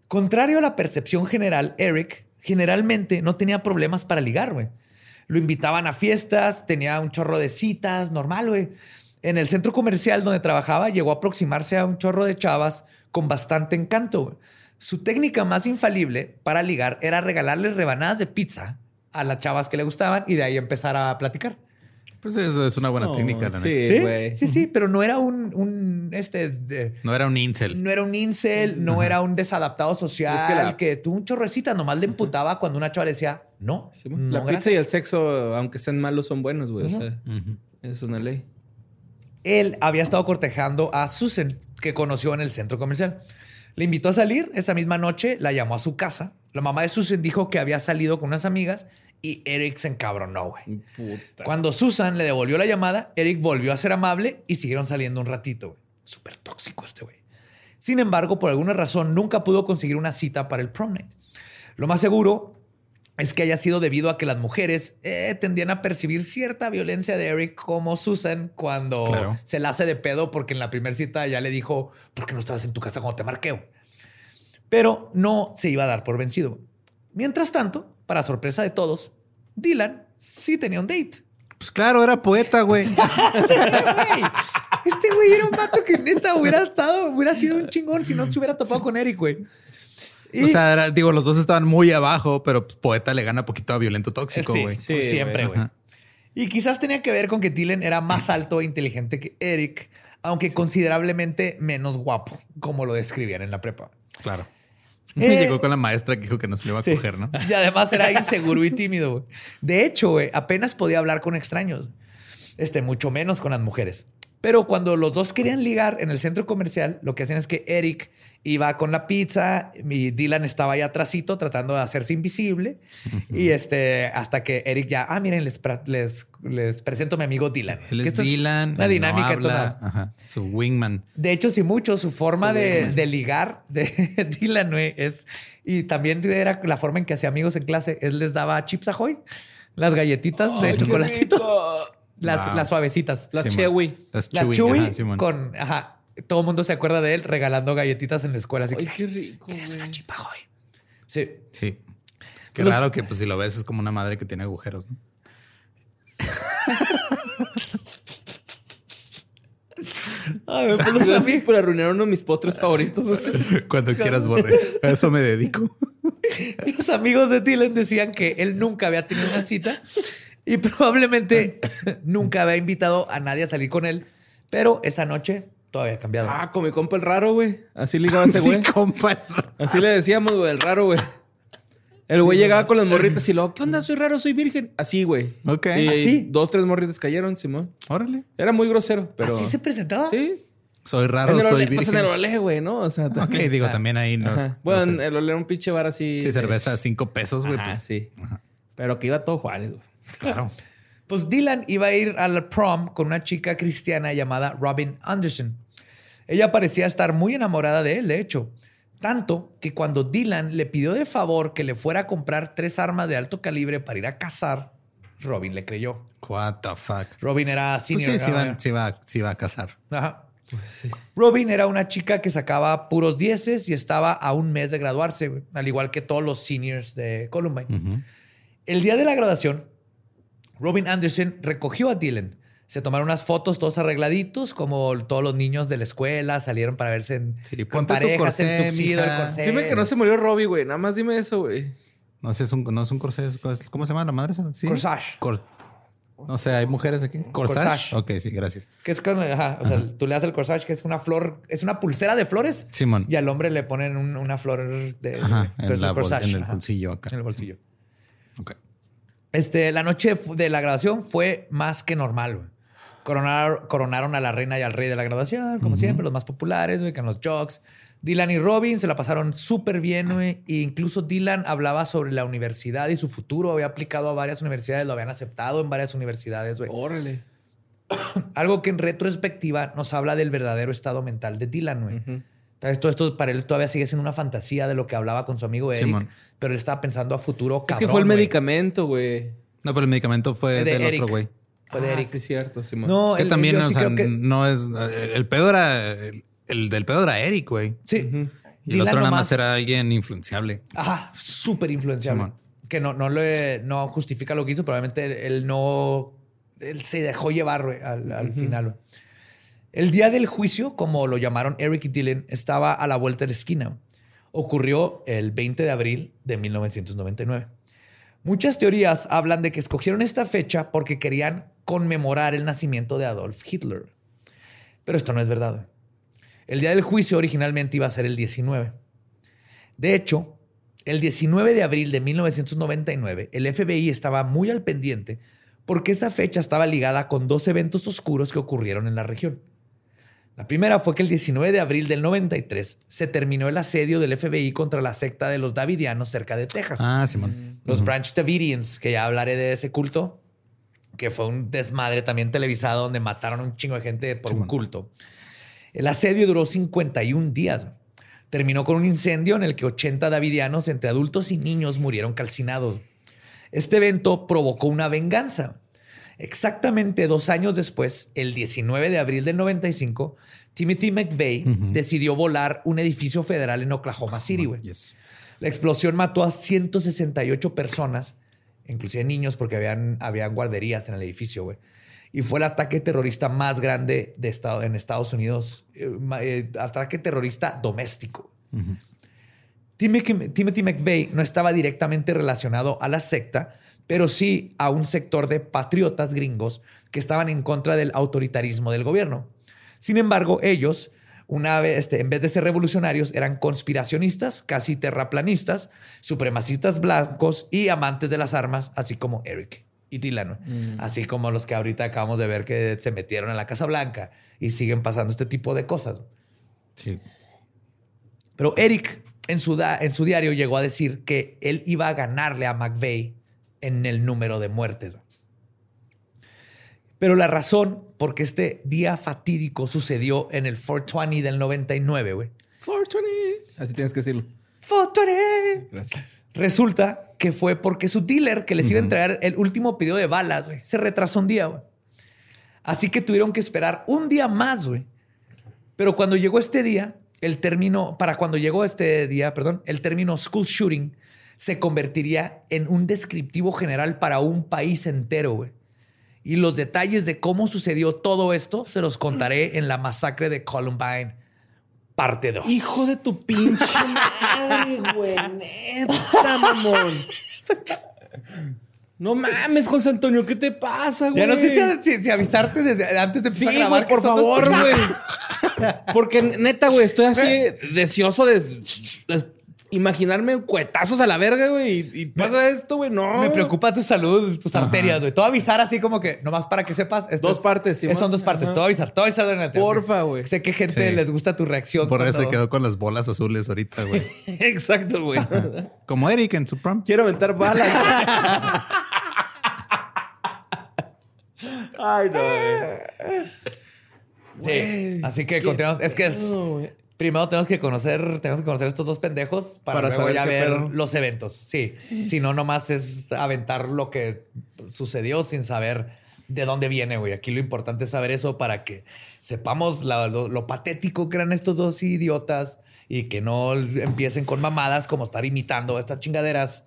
Contrario a la percepción general, Eric generalmente no tenía problemas para ligar, güey. Lo invitaban a fiestas, tenía un chorro de citas, normal, güey. En el centro comercial donde trabajaba, llegó a aproximarse a un chorro de chavas con bastante encanto. güey. Su técnica más infalible para ligar era regalarles rebanadas de pizza a las chavas que le gustaban y de ahí empezar a platicar. Pues eso es una buena No, técnica, la neta. sí, güey. Sí, sí, pero no era un, un, este, de- No era un incel. no era un incel, no era un desadaptado social Es que la- que tuvo un chorrecita, nomás le emputaba cuando una chava le decía, no, Sí, no, la gracias". pizza y el sexo, aunque sean malos, son buenos, güey. O sea, Ujú. es una ley. Él había estado cortejando a Susan, que conoció en el centro comercial. Le invitó a salir esa misma noche, la llamó a su casa. La mamá de Susan dijo que había salido con unas amigas y Eric se encabronó, güey. Puta. Cuando Susan le devolvió la llamada, Eric volvió a ser amable y siguieron saliendo un ratito. güey. Súper tóxico este güey. Sin embargo, por alguna razón, nunca pudo conseguir una cita para el prom night. Lo más seguro es que haya sido debido a que las mujeres eh, tendían a percibir cierta violencia de Eric como Susan cuando Claro. se la hace de pedo porque en la primera cita ya le dijo, ¿por qué no estabas en tu casa cuando te marqué? güey?". Pero no se iba a dar por vencido. Mientras tanto, para sorpresa de todos, Dylan sí tenía un date. Pues claro, era poeta, güey. Este güey era un vato que neta hubiera estado, hubiera sido un chingón si no se hubiera topado con Eric, güey. Y- O sea, era- digo, los dos estaban muy abajo, pero pues, poeta le gana poquito a violento tóxico, Sí, güey. sí, siempre, güey. Y quizás tenía que ver con que Dylan era más alto e inteligente que Eric, aunque considerablemente menos guapo, como lo describían en la prepa. Claro. Eh, Llegó con la maestra que dijo que no se le iba a Sí. coger, ¿no? Y además era inseguro y tímido. güey. De hecho, güey, apenas podía hablar con extraños. Este, mucho menos con las mujeres. Pero cuando los dos querían ligar en el centro comercial, lo que hacían es que Eric iba con la pizza y Dylan estaba ahí atrásito tratando de hacerse invisible. Y este, hasta que Eric ya, ah, miren, les, les, les presento a mi amigo Dylan. Él es Dylan. Una no dinámica todos habla. Ajá. Su wingman. De hecho, sí, mucho su forma Su de, de ligar de Dylan es. Y también era la forma en que hacía amigos en clase. Él les daba chips ahoy, las galletitas de chocolatito, rico. Las, Wow. las suavecitas. La Simón. Chewy. Las Las Chewy, Chewy ajá, Simón. con. Ajá. Todo el mundo se acuerda de él regalando galletitas en la escuela. Así Ay, que. qué rico, "¿Quieres una chip ahoy?" Sí. Sí. Qué Los- raro que, pues, si lo ves, es como una madre que tiene agujeros, ¿no? Ay, me pongo Gracias así. por arruinar uno de mis postres favoritos. Cuando quieras, borre. A eso me dedico. Los amigos de Dylan decían que él nunca había tenido una cita y probablemente nunca había invitado a nadie a salir con él, pero esa noche todo había cambiado. Ah, con mi compa el raro, güey. Así ligaba ese güey. Mi compa. Así le decíamos, güey, el raro, güey. El güey llegaba con las morritas y luego, ¿qué onda? Soy raro, soy virgen. Así, güey. Ok. Y ¿Así? dos, tres morritas cayeron, Simón. Órale. Era muy grosero, pero. ¿Así se presentaba? Sí. Soy raro, en el soy olé, pues en el virgen. olé, güey, ¿no? O sea, Ok, digo, también ahí no, Ajá. no Bueno, sé. el olé era un pinche bar así. Sí, cerveza a cinco pesos, güey. Pues, sí. Pero que iba todo Juárez, güey. Claro. Pues Dylan iba a ir al prom con una chica cristiana llamada Robin Anderson. Ella parecía estar muy enamorada de él, de hecho. Tanto que cuando Dylan le pidió de favor que le fuera a comprar tres armas de alto calibre para ir a cazar, Robin le creyó. What the fuck. Robin era Pues senior. sí, sí va, sí, va, sí va a casar. Ajá. Robin era una chica que sacaba puros dieces y estaba a un mes de graduarse, al igual que todos los seniors de Columbine. El día de la graduación, Robin Anderson recogió a Dylan. Se tomaron unas fotos todos arregladitos, como todos los niños de la escuela salieron para verse en, Sí, con parejas, en corsé, tuxido, el corsé. Dime que no se murió Robbie, güey. Nada más dime eso, güey. No sé, es un, no es un corsé. es- ¿Cómo se llama la madre? ¿Sí? Corsage. Cor- no sé, ¿hay mujeres aquí? ¿Corsage? Corsage. Ok, sí, gracias. Que es con, ajá, o sea, tú le das el corsage, que es una flor, es una pulsera de flores. Simón. Y al hombre le ponen un- una flor de, Ajá, en, la corsage, en el ajá, bolsillo acá. En el bolsillo. Ok. Este, la noche de la graduación fue más que normal, güey. Coronar- coronaron a la reina y al rey de la graduación, como siempre, los más populares, güey, con los jocks. Dylan y Robin se la pasaron súper bien, güey. E incluso Dylan hablaba sobre la universidad y su futuro. Había aplicado a varias universidades, lo habían aceptado en varias universidades, güey. Órale. Algo que en retrospectiva nos habla del verdadero estado mental de Dylan, güey. Esto, esto para él todavía sigue siendo una fantasía de lo que hablaba con su amigo Eric, Simón. pero él estaba pensando a futuro Es cabrón. que fue el medicamento, güey. No, pero el medicamento fue De del Eric. otro güey. Fue de Ah, Eric. sí, cierto, Simón. No, Que el- también, o sí sea, que- no es. El pedo era. El, el del pedo era Eric, güey. Sí. Y el Dylan otro nada más era alguien influenciable. Ajá, súper influenciable. Simón. Que no, no, le, no justifica lo que hizo, probablemente él, él no. Él se dejó llevar güey, al, al final. güey. El día del juicio, como lo llamaron Eric y Dylan, estaba a la vuelta de la esquina. Ocurrió el 20 de abril de 1999. Muchas teorías hablan de que escogieron esta fecha porque querían conmemorar el nacimiento de Adolf Hitler. Pero esto no es verdad. El día del juicio originalmente iba a ser el 19. De hecho, el 19 de abril de 1999, el FBI estaba muy al pendiente porque esa fecha estaba ligada con dos eventos oscuros que ocurrieron en la región. La primera fue que el 19 de abril del 93 se terminó el asedio del FBI contra la secta de los Davidianos cerca de Texas. Ah, Simón. Los Branch Davidians, que ya hablaré de ese culto, que fue un desmadre también televisado donde mataron a un chingo de gente por un culto. El asedio duró 51 días. Terminó con un incendio en el que 80 davidianos, entre adultos y niños, murieron calcinados. Este evento provocó una venganza. Exactamente dos años después, el 19 de abril del 95, Timothy McVeigh decidió volar un edificio federal en Oklahoma City, güey. Yes. La explosión mató a 168 personas, inclusive niños, porque habían, habían guarderías en el edificio, güey. Y fue el ataque terrorista más grande de estado, en Estados Unidos, eh, eh, ataque terrorista doméstico. Timothy, Timothy McVeigh no estaba directamente relacionado a la secta, pero sí a un sector de patriotas gringos que estaban en contra del autoritarismo del gobierno. Sin embargo, ellos, una vez, este, en vez de ser revolucionarios, eran conspiracionistas, casi terraplanistas, supremacistas blancos y amantes de las armas, así como Eric y Dylan, güey. así como los que ahorita acabamos de ver que se metieron en la Casa Blanca y siguen pasando este tipo de cosas. Sí. Pero Eric en su, en su diario llegó a decir que él iba a ganarle a McVeigh en el número de muertes. Pero la razón por qué este día fatídico sucedió en el 420 del 99, güey. Fortuny. Así tienes que decirlo. 420. Gracias. Resulta que fue porque su dealer que les iba a entregar el último pedido de balas, güey, se retrasó un día, güey. Así que tuvieron que esperar un día más, güey. Pero cuando llegó este día, el término, para cuando llegó este día, perdón, el término school shooting se convertiría en un descriptivo general para un país entero, güey. Y los detalles de cómo sucedió todo esto se los contaré en la masacre de Columbine, parte 2. Hijo de tu pinche madre, güey. Neta, mamón. No mames, José Antonio, ¿qué te pasa, güey? Ya no sé si, si- si avisarte desde antes de Sí, empezar a grabar. güey, por favor, güey. Porque neta, güey, estoy así deseoso de, de imaginarme cuetazos a la verga, güey. Y, y pasa esto, güey. No. Me preocupa tu salud, tus arterias, güey. A avisar así como que, nomás para que sepas. Dos es- partes, Simón. Son dos partes. Ajá. Te voy a avisar, a avisar durante Porfa, güey. Sé que gente Sí. les gusta tu reacción. Por eso se quedó con las bolas azules ahorita, güey. Exacto, güey. Como Eric en su prom. Quiero aventar balas. Ay, no, güey. Sí. Así que continuamos. Es que es- No, güey. Primero tenemos que conocer, tenemos que conocer estos dos pendejos para, Para luego saber ya ver pedo. los eventos. Sí. Si no, nomás es aventar lo que sucedió sin saber de dónde viene, güey. Aquí lo importante es saber eso para que sepamos la- lo, lo patético que eran estos dos idiotas y que no empiecen con mamadas como estar imitando estas chingaderas.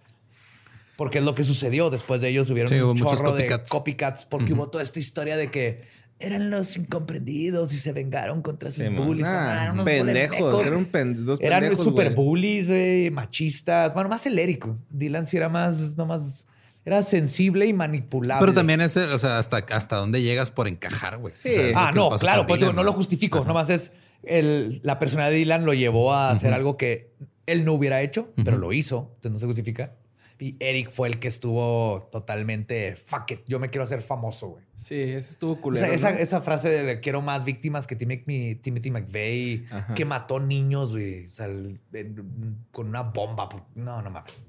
Porque es lo que sucedió. Después de ellos hubieron Sí, hubo un chorro de copycats. copycats porque hubo toda esta historia de que eran los incomprendidos y se vengaron contra sus man. bullies. Ah, eran unos pendejos. Eran pen- dos Eran pendejos, super bullies, güey, machistas. Bueno, más güey. Dylan sí era más, nomás, era sensible y manipulable. Pero también es, o sea, hasta, hasta dónde llegas por encajar, güey. Sí. O sea, Ah, no, claro, pues digo, Dylan, no lo justifico. Nomás es el, la personalidad de Dylan lo llevó a hacer algo que él no hubiera hecho, pero lo hizo. Entonces no se justifica. Y Eric fue el que estuvo totalmente fuck it. Yo me quiero hacer famoso, güey. Sí, ese estuvo O culero. sea, esa, ¿no? esa frase de quiero más víctimas que Timothy, Timothy McVeigh, Ajá. que mató niños, güey, o sea, el- en- con una bomba. No, no mames.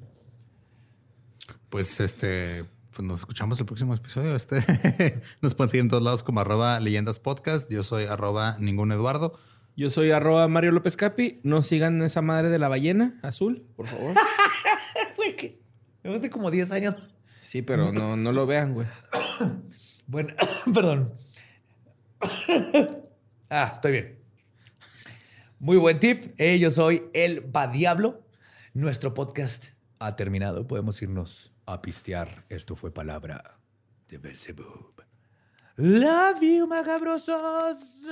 Pues este, pues nos escuchamos el próximo episodio. Este nos pueden seguir en todos lados como arroba leyendas podcast. Yo soy arroba ningún Eduardo. Yo soy arroba Mario López Capi. No sigan esa madre de la ballena azul, por favor. Hace como 10 años. Sí, pero no, no lo vean, güey. Bueno, perdón. ah, estoy bien. Muy buen tip. Eh, yo soy el Va Diablo. Nuestro podcast ha terminado. Podemos irnos a pistear. Esto fue palabra de Belzebub. Love you, macabrosos.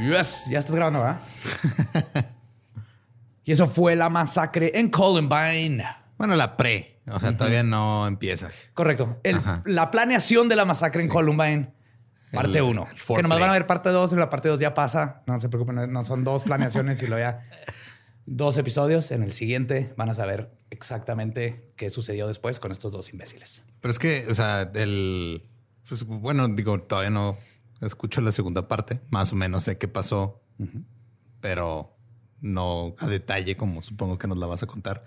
Yes, ya estás grabando, ¿verdad? y eso fue la masacre en Columbine. Bueno, la pre, o sea, todavía no empieza. Correcto. El- la planeación de la masacre en Columbine. Parte El- 1. el Que nomás van a ver parte 2 y la parte 2 ya pasa. No se preocupen, no- son dos planeaciones y luego ya dos episodios. En el siguiente van a saber exactamente qué sucedió después con estos dos imbéciles. Pero es que, o sea, el. Pues, bueno, digo, todavía no escucho la segunda parte. Más o menos sé qué pasó, pero no a detalle, como supongo que nos la vas a contar.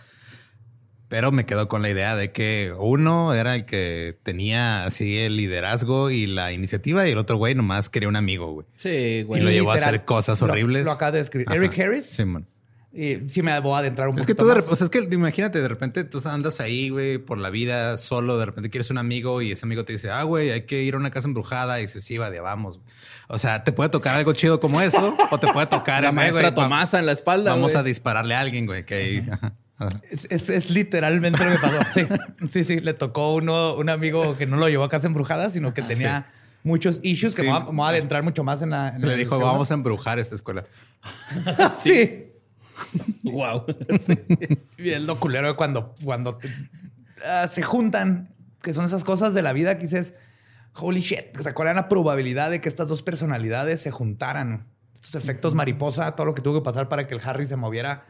Pero me quedo con la idea de que uno era el que tenía así el liderazgo y la iniciativa y el otro güey nomás quería un amigo, güey. Sí, Y lo llevó a hacer cosas lo- horribles. Lo, acaba de escribir. Ajá. Eric Harris. Sí, man. Y sí me voy a adentrar un Es que tú de o sea, es que imagínate, de repente tú andas ahí, güey, por la vida solo, de repente quieres un amigo y ese amigo te dice, ah, güey, hay que ir a una casa embrujada y dices, sí, va, de vamos. O sea, te puede tocar algo chido como eso o te puede tocar La "Eh, maestra va- Tomasa en la espalda. Vamos güey. a dispararle a alguien, güey, que ahí. Es, es- es literalmente lo que pasó. Sí, sí, sí. Le tocó uno, un amigo que no lo llevó a casa embrujada, sino que tenía muchos issues que Sí. me, voy a, me voy a adentrar mucho más en la. en Le la dijo, vamos a embrujar esta escuela. Sí. Wow. Bien lo culero de cuando, cuando ah, se juntan, que son esas cosas de la vida que dices, holy shit, o sea, ¿cuál era la probabilidad de que estas dos personalidades se juntaran? Estos efectos mariposa, todo lo que tuvo que pasar para que el Harry se moviera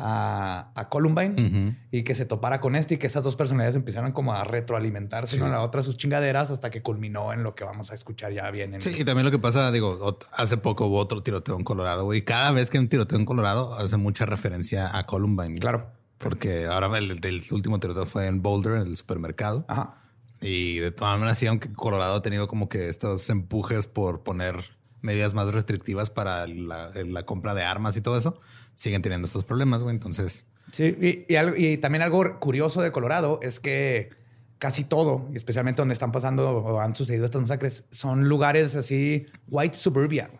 a, a Columbine y que se topara con este y que esas dos personalidades empezaran como a retroalimentarse una a la otra sus chingaderas hasta que culminó en lo que vamos a escuchar ya bien. En, Sí, y también lo que pasa, digo, hace poco hubo otro tiroteo en Colorado, güey. Cada vez que hay un tiroteo en Colorado hace mucha referencia a Columbine. Claro. Porque ahora el, el último tiroteo fue en Boulder, en el supermercado. Ajá. Y de todas maneras, sí, aunque Colorado ha tenido como que estos empujes por poner medidas más restrictivas para la, la compra de armas y todo eso, siguen teniendo estos problemas, güey. Entonces, Sí, y, y algo- y también algo curioso de Colorado es que casi todo, y especialmente donde están pasando o han sucedido estas masacres, son lugares así, white suburbia.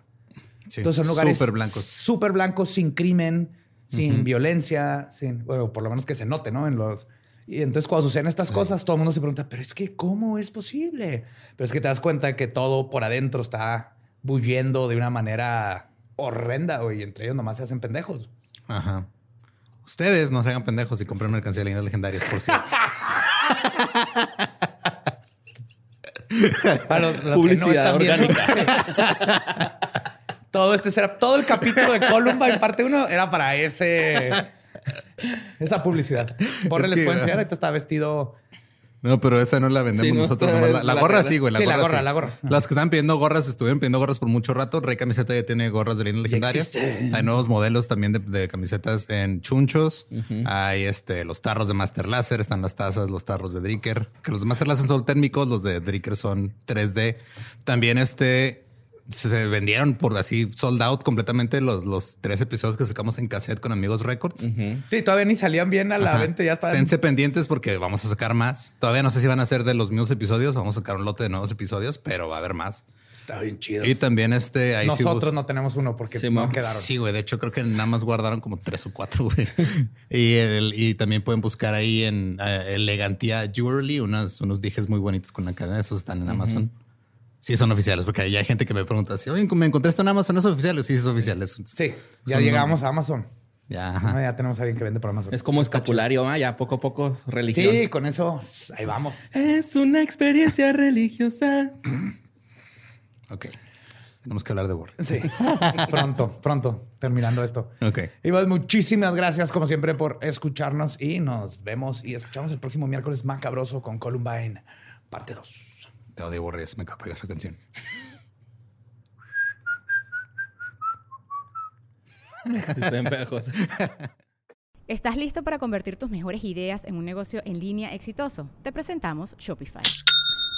sí, Entonces son lugares súper blancos. Súper blancos, sin crimen, sin violencia, sin, bueno, por lo menos que se note, ¿no? En los... Y entonces cuando suceden estas cosas, todo el mundo se pregunta, pero es que ¿cómo es posible? Pero es que te das cuenta que todo por adentro está bulliendo de una manera horrenda, güey, y entre ellos nomás se hacen pendejos. Ajá. Ustedes no se hagan pendejos y compren mercancía de leyendas legendarias, por cierto. Para los, los que no Publicidad están viendo. todo este será, todo el capítulo de Columbine parte 1 era para ese esa publicidad. Borre Es les que, puedo enseñar, ajá. ahorita está vestido. No, pero esa no la vendemos Sí, no, nosotros. nomás La, es la la gorra sí, güey. La Sí, la gorra gorra, sí. la gorra. Las que estaban pidiendo gorras estuvieron pidiendo gorras por mucho rato. Rey Camiseta ya tiene gorras de leyendas legendarias. Hay nuevos modelos también de, de camisetas en chunchos. Hay este los tarros de Master Laser, están las tazas, los tarros de Dricker. Que los de Master Laser son térmicos, los de Dricker son 3D. También este se vendieron por así sold out completamente los, los tres episodios que sacamos en cassette con Amigos Records. Sí, todavía ni salían bien a la Ajá. venta, ya están. Esténse pendientes porque vamos a sacar más. Todavía no sé si van a ser de los mismos episodios. Vamos a sacar un lote de nuevos episodios, pero va a haber más. Está bien chido. Y también este... Ahí Nosotros no tenemos uno porque Sí, no quedaron. Sí, güey. De hecho, creo que nada más guardaron como tres o cuatro, güey. y, el- y también pueden buscar ahí en eh, Elegantía Jewelry unas, unos dijes muy bonitos con la cadena. Esos están en Amazon. Sí, son oficiales, porque ahí hay gente que me pregunta si, oye, me encontré esto en Amazon, ¿es oficial? Sí, es oficial. Es- Sí, ya llegamos a Amazon. Ya, Ah. Ya tenemos a alguien que vende por Amazon. Es como escapulario, ah, ya poco a poco religión. Sí, con eso ahí vamos. Es una experiencia religiosa. Ok. Tenemos que hablar de Borre. Sí, pronto, pronto, terminando esto. Ok. Iván, muchísimas gracias como siempre por escucharnos y nos vemos y escuchamos el próximo miércoles macabroso con Columbine, parte 2. Te odio, Borres. Me capega esa canción. Está bien pegajosa. ¿Estás listo para convertir tus mejores ideas en un negocio en línea exitoso? Te presentamos Shopify.